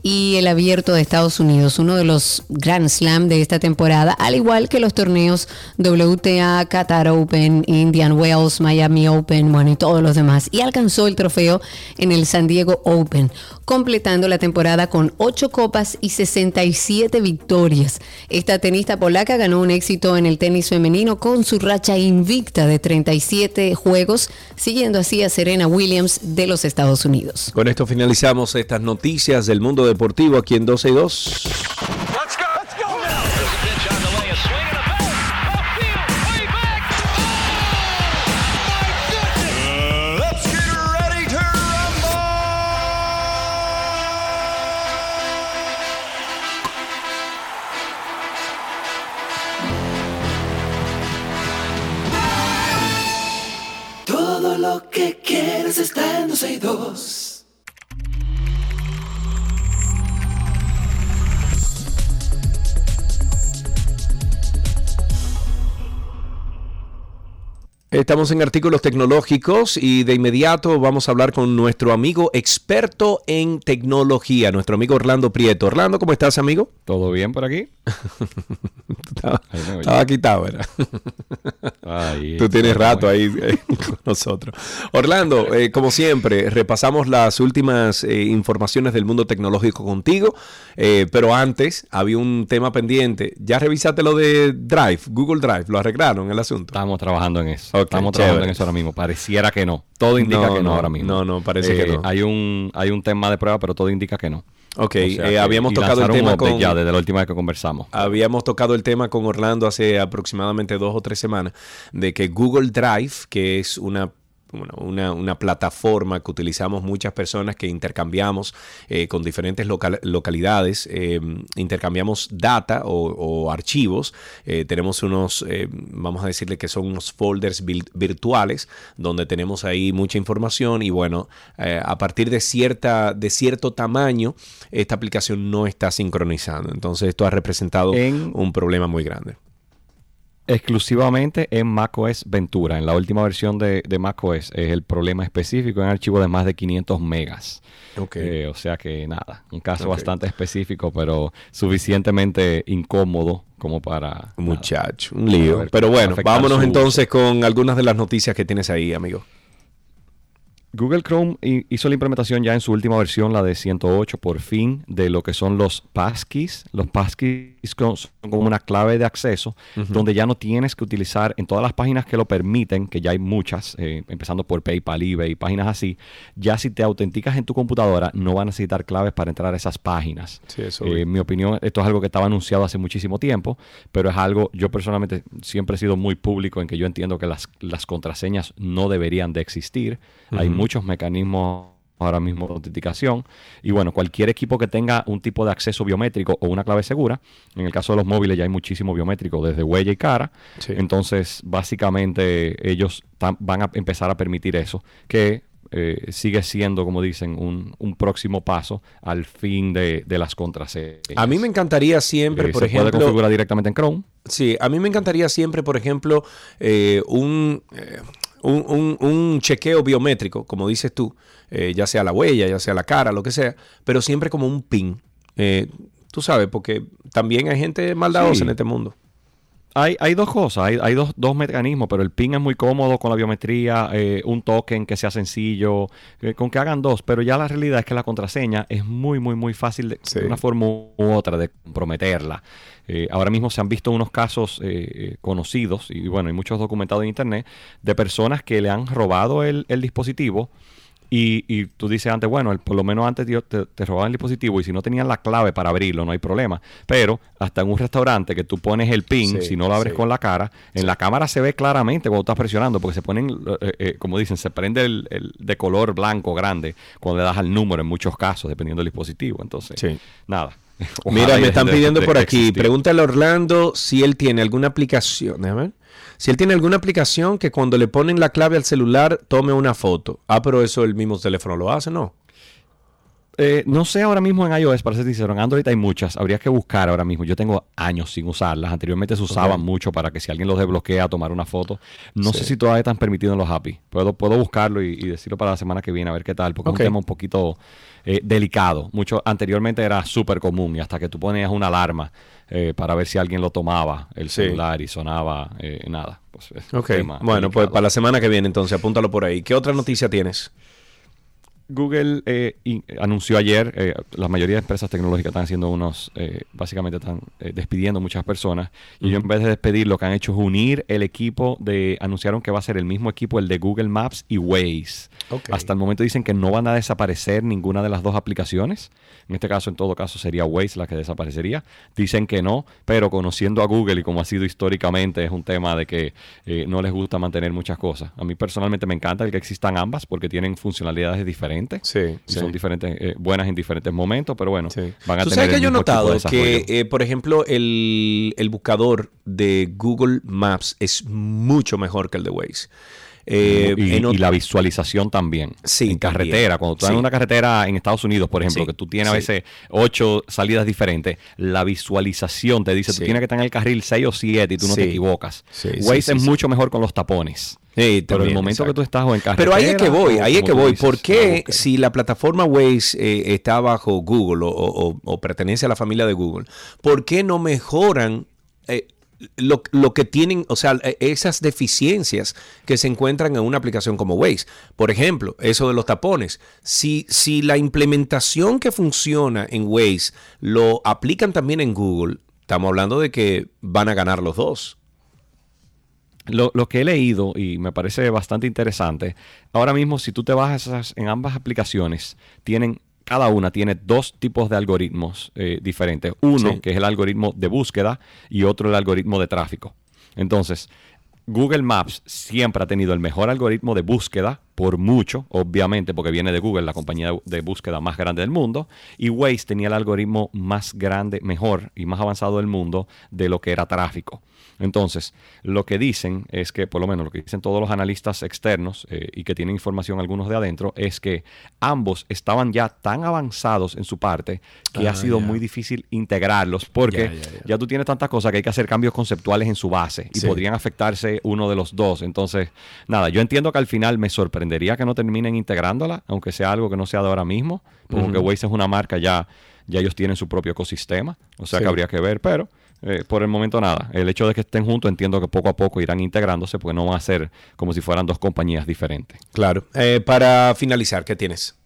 Speaker 3: y el Abierto de Estados Unidos, uno de los Grand Slam de esta temporada, al igual que los torneos WTA, Qatar Open, Indian Wells, Miami Open, bueno, y todos los demás. Y alcanzó el trofeo en el San Diego Open, completando la temporada con 8 copas y 67 victorias. Esta tenista polaca ganó un éxito en el tenis femenino con su racha invicta de 37 juegos, siguiendo así a Serena Williams de los Estados Unidos.
Speaker 2: Con esto finalizamos estas noticias del mundo deportivo aquí en 12 y 2.
Speaker 1: Que quieres está en 12 y 2.
Speaker 2: Estamos en artículos tecnológicos y de inmediato vamos a hablar con nuestro amigo experto en tecnología, nuestro amigo Orlando Prieto. Orlando, ¿cómo estás, amigo?
Speaker 17: ¿Todo bien por aquí?
Speaker 2: Estaba, quitado, ¿verdad? Tú tienes rato ahí eh, con nosotros. Orlando, eh, como siempre, repasamos las últimas eh, informaciones del mundo tecnológico contigo, pero antes había un tema pendiente. ¿Ya revisaste lo de Drive, Google Drive? ¿Lo arreglaron el asunto?
Speaker 17: Estamos trabajando en eso.
Speaker 2: Ok,
Speaker 17: Estamos trabajando
Speaker 2: chévere.
Speaker 17: en eso ahora mismo. Pareciera que no. Todo indica
Speaker 2: No,
Speaker 17: que no,
Speaker 2: no,
Speaker 17: ahora mismo.
Speaker 2: no, no, parece que no.
Speaker 17: Hay un, hay un tema de prueba, pero todo indica que no.
Speaker 2: Ok,
Speaker 17: O sea
Speaker 2: eh, habíamos tocado el tema con...
Speaker 17: ya desde la última vez que conversamos.
Speaker 2: Habíamos tocado el tema con Orlando hace aproximadamente dos o tres semanas de que Google Drive, que es una bueno, una, una plataforma que utilizamos muchas personas que intercambiamos eh, con diferentes local- localidades, eh, intercambiamos data o, o archivos, eh, tenemos unos, vamos a decirle que son unos folders virtuales donde tenemos ahí mucha información y bueno, a partir de, cierta, de cierto tamaño, esta aplicación no está sincronizando. Entonces esto ha representado un problema muy grande.
Speaker 17: Exclusivamente en macOS Ventura. En la última versión de, de macOS es el problema específico en archivo de más de 500 megas. Eh, o sea que nada, un caso bastante específico, pero suficientemente incómodo como para...
Speaker 2: Muchacho, un lío. Pero bueno, vámonos entonces con algunas de las noticias que tienes ahí, amigo.
Speaker 17: Google Chrome hi- hizo la implementación ya en su última versión, la de 108, por fin, de lo que son los passkeys. Los passkeys son como una clave de acceso, donde ya no tienes que utilizar en todas las páginas que lo permiten, que ya hay muchas, eh, empezando por PayPal, eBay, páginas así. Ya si te autenticas en tu computadora, no va a necesitar claves para entrar a esas páginas.
Speaker 2: Sí, eso
Speaker 17: Eh, en mi opinión, esto es algo que estaba anunciado hace muchísimo tiempo, pero es algo, yo personalmente siempre he sido muy público en que yo entiendo que las, las contraseñas no deberían de existir. Hay
Speaker 2: Ujú.
Speaker 17: Muchos mecanismos ahora mismo de autenticación. Y bueno, cualquier equipo que tenga un tipo de acceso biométrico o una clave segura, en el caso de los móviles ya hay muchísimo biométrico desde huella y cara. Entonces, básicamente ellos van a empezar a permitir eso, que eh, sigue siendo, como dicen, un, un próximo paso al fin de, de las contraseñas.
Speaker 2: A mí me encantaría siempre,
Speaker 17: Eh,
Speaker 2: por
Speaker 17: se
Speaker 2: ejemplo...
Speaker 17: puede configurar directamente en Chrome.
Speaker 2: Sí, a mí me encantaría siempre, por ejemplo, eh, un, eh, un, un- un chequeo biométrico, como dices tú, eh, ya sea la huella, ya sea la cara, lo que sea, pero siempre como un pin. Eh, tú sabes, porque también hay gente maldadosa
Speaker 17: Sí.
Speaker 2: en este mundo.
Speaker 17: Hay, hay dos cosas, hay, hay dos, dos mecanismos, pero el PIN es muy cómodo con la biometría, eh, un token que sea sencillo, eh, con que hagan dos, pero ya la realidad es que la contraseña es muy, muy, muy fácil de, de una forma u otra de comprometerla. Eh, ahora mismo se han visto unos casos eh, eh, conocidos, y bueno, hay muchos documentados en internet, de personas que le han robado el, el dispositivo. Y, y tú dices antes, bueno, el- por lo menos antes te, te robaban el dispositivo y si no tenían la clave para abrirlo, no hay problema. Pero hasta en un restaurante que tú pones el pin,
Speaker 2: Sí,
Speaker 17: si no lo abres
Speaker 2: sí.
Speaker 17: con la cara, en la cámara se ve claramente cuando estás presionando, porque se ponen, eh, eh, como dicen, se prende el, el de color blanco grande cuando le das al número en muchos casos, dependiendo del dispositivo. Entonces, nada.
Speaker 2: Mira, me están
Speaker 17: de-
Speaker 2: pidiendo
Speaker 17: de
Speaker 2: por aquí,
Speaker 17: existir.
Speaker 2: pregúntale a Orlando si él tiene alguna aplicación, déjame ver. Si él tiene alguna aplicación que cuando le ponen la clave al celular tome una foto. Ah, pero eso el mismo teléfono lo hace, ¿no?
Speaker 17: Eh, no sé ahora mismo en iOS, para ser sincero, en Android hay muchas. Habría que buscar ahora mismo. Yo tengo años sin usarlas. Anteriormente se usaban mucho para que si alguien los desbloquea, tomar una foto. No
Speaker 2: Sí.
Speaker 17: sé si todavía están permitidos en los API. Puedo, puedo buscarlo y, y decirlo para la semana que viene, a ver qué tal, porque es un tema un poquito eh, delicado. Mucho, anteriormente era súper común y hasta que tú ponías una alarma eh, para ver si alguien lo tomaba, el
Speaker 2: Sí.
Speaker 17: celular, y sonaba eh, nada. Pues,
Speaker 2: Ok, bueno, pues para la semana que viene entonces apúntalo por ahí. ¿Qué otra noticia tienes?
Speaker 17: Google eh, y- anunció ayer, eh, la mayoría de empresas tecnológicas están haciendo unos, eh, básicamente están eh, despidiendo muchas personas. Y ellos en vez de despedir, lo que han hecho es unir el equipo de, anunciaron que va a ser el mismo equipo, el de Google Maps y Waze. Hasta el momento dicen que no van a desaparecer ninguna de las dos aplicaciones. En este caso, en todo caso, sería Waze la que desaparecería. Dicen que no, pero conociendo a Google y como ha sido históricamente, es un tema de que eh, no les gusta mantener muchas cosas. A mí personalmente me encanta el que existan ambas porque tienen funcionalidades diferentes.
Speaker 2: Sí,
Speaker 17: y
Speaker 2: sí.
Speaker 17: son diferentes, eh, buenas en diferentes momentos, pero bueno, van a
Speaker 2: Tú
Speaker 17: tener
Speaker 2: sabes que
Speaker 17: el
Speaker 2: yo he notado que, eh, por ejemplo, el, el buscador de Google Maps es mucho mejor que el de Waze. Eh,
Speaker 17: y,
Speaker 2: en
Speaker 17: y
Speaker 2: ot-
Speaker 17: la visualización también.
Speaker 2: Sí,
Speaker 17: en carretera, cuando tú estás
Speaker 2: Sí.
Speaker 17: en una carretera en Estados Unidos, por ejemplo,
Speaker 2: Sí,
Speaker 17: que tú tienes a veces ocho salidas diferentes, la visualización te dice, tú tienes que estar en el carril 6 o 7 y tú no te equivocas. Waze es mucho mejor con los tapones.
Speaker 2: Sí,
Speaker 17: Pero el momento que tú estás o en carretera...
Speaker 2: Pero ahí es que voy, ahí es que voy.
Speaker 17: dices,
Speaker 2: ¿Por qué
Speaker 17: ah,
Speaker 2: si la plataforma Waze eh, está bajo Google o, o- o pertenece a la familia de Google, por qué no mejoran eh, lo, lo que tienen, o sea, eh, esas deficiencias que se encuentran en una aplicación como Waze? Por ejemplo, eso de los tapones. Si, si la implementación que funciona en Waze lo aplican también en Google, estamos hablando de que van a ganar los dos.
Speaker 17: Lo, lo que he leído y me parece bastante interesante, ahora mismo si tú te bajas en ambas aplicaciones, tienen, cada una tiene dos tipos de algoritmos eh, diferentes. Uno,
Speaker 2: Sí.
Speaker 17: que es el algoritmo de búsqueda, y otro el algoritmo de tráfico. Entonces, Google Maps siempre ha tenido el mejor algoritmo de búsqueda, por mucho, obviamente, porque viene de Google, la compañía de- de búsqueda más grande del mundo, y Waze tenía el algoritmo más grande, mejor y más avanzado del mundo de lo que era tráfico. Entonces, lo que dicen es que, por lo menos lo que dicen todos los analistas externos eh, y que tienen información algunos de adentro, es que ambos estaban ya tan avanzados en su parte que
Speaker 2: Ah,
Speaker 17: ha sido
Speaker 2: ya.
Speaker 17: muy difícil integrarlos porque
Speaker 2: Ya,
Speaker 17: tú tienes tantas cosas que hay que hacer cambios conceptuales en su base y
Speaker 2: Sí.
Speaker 17: podrían afectarse uno de los dos. Entonces, nada, yo entiendo que al final me sorprendería que no terminen integrándola, aunque sea algo que no sea de ahora mismo, porque. Waze es una marca ya, ya ellos tienen su propio ecosistema, o sea
Speaker 2: Sí.
Speaker 17: que habría que ver, pero eh, por el momento nada. El hecho de que estén juntos entiendo que poco a poco irán integrándose, porque no van a ser como si fueran dos compañías diferentes.
Speaker 2: Claro. Eh, para finalizar, ¿qué tienes?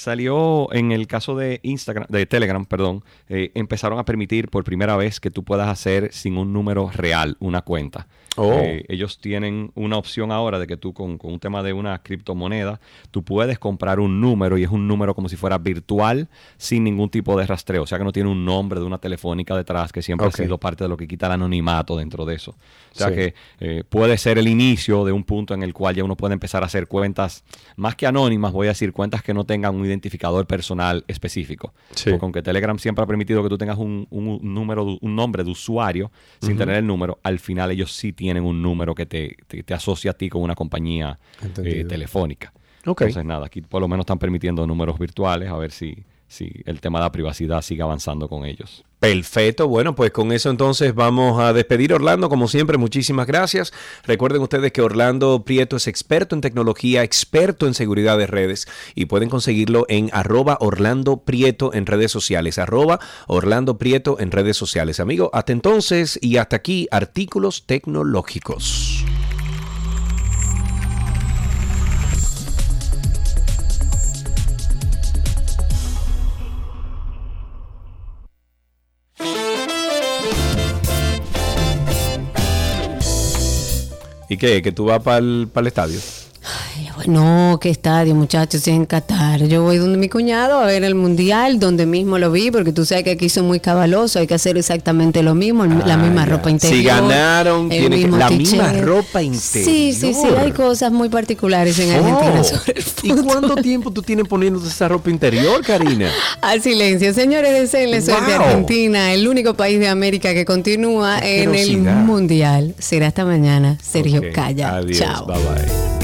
Speaker 17: Salió en el caso de Instagram, de Telegram, perdón, eh, empezaron a permitir por primera vez que tú puedas hacer sin un número real una cuenta.
Speaker 2: Oh.
Speaker 17: Eh, ellos tienen una opción ahora de que tú con, con un tema de una criptomoneda, tú puedes comprar un número y es un número como si fuera virtual sin ningún tipo de rastreo. O sea que no tiene un nombre de una telefónica detrás que siempre ha sido parte de lo que quita el anonimato dentro de eso. O sea
Speaker 2: Sí.
Speaker 17: que eh, puede ser el inicio de un punto en el cual ya uno puede empezar a hacer cuentas más que anónimas, voy a decir cuentas que no tengan un identificador personal específico.
Speaker 2: Sí.
Speaker 17: Porque aunque Telegram siempre ha permitido que tú tengas un, un número, un nombre de usuario sin tener el número, al final ellos sí tienen un número que te, te- te asocia a ti con una compañía eh, telefónica. Entonces nada, aquí por lo menos están permitiendo números virtuales, a ver si, si el tema de la privacidad sigue avanzando con ellos.
Speaker 2: Perfecto, bueno, pues con eso entonces vamos a despedir Orlando, como siempre, muchísimas gracias. Recuerden ustedes que Orlando Prieto es experto en tecnología, experto en seguridad de redes y pueden conseguirlo en arroba Orlando Prieto en redes sociales, arroba Orlando Prieto en redes sociales. Amigo, hasta entonces y hasta aquí, artículos tecnológicos. ¿Y qué? ¿Que tú vas para el, estadio?
Speaker 3: No, qué estadio, muchachos, es en Qatar. Yo voy donde mi cuñado a ver el mundial, donde mismo lo vi, porque tú sabes que aquí son muy cabalosos, hay que hacer exactamente lo mismo, el- la
Speaker 2: Ah,
Speaker 3: misma
Speaker 2: ya.
Speaker 3: ropa interior.
Speaker 2: Si ganaron, tiene que- la misma ropa
Speaker 3: Sí, sí, sí,
Speaker 2: interior.
Speaker 3: hay cosas muy particulares en Argentina
Speaker 2: Oh.
Speaker 3: sobre el
Speaker 2: ¿Y cuánto tiempo tú tienes poniéndote esa ropa interior, Karina?
Speaker 3: Al silencio. Señores, deseenle suerte a
Speaker 2: Wow.
Speaker 3: Argentina, el único país de América que continúa en el mundial. Será hasta mañana. Sergio
Speaker 2: Ok,
Speaker 3: Calla.
Speaker 2: Adiós,
Speaker 3: Chao.
Speaker 2: bye bye.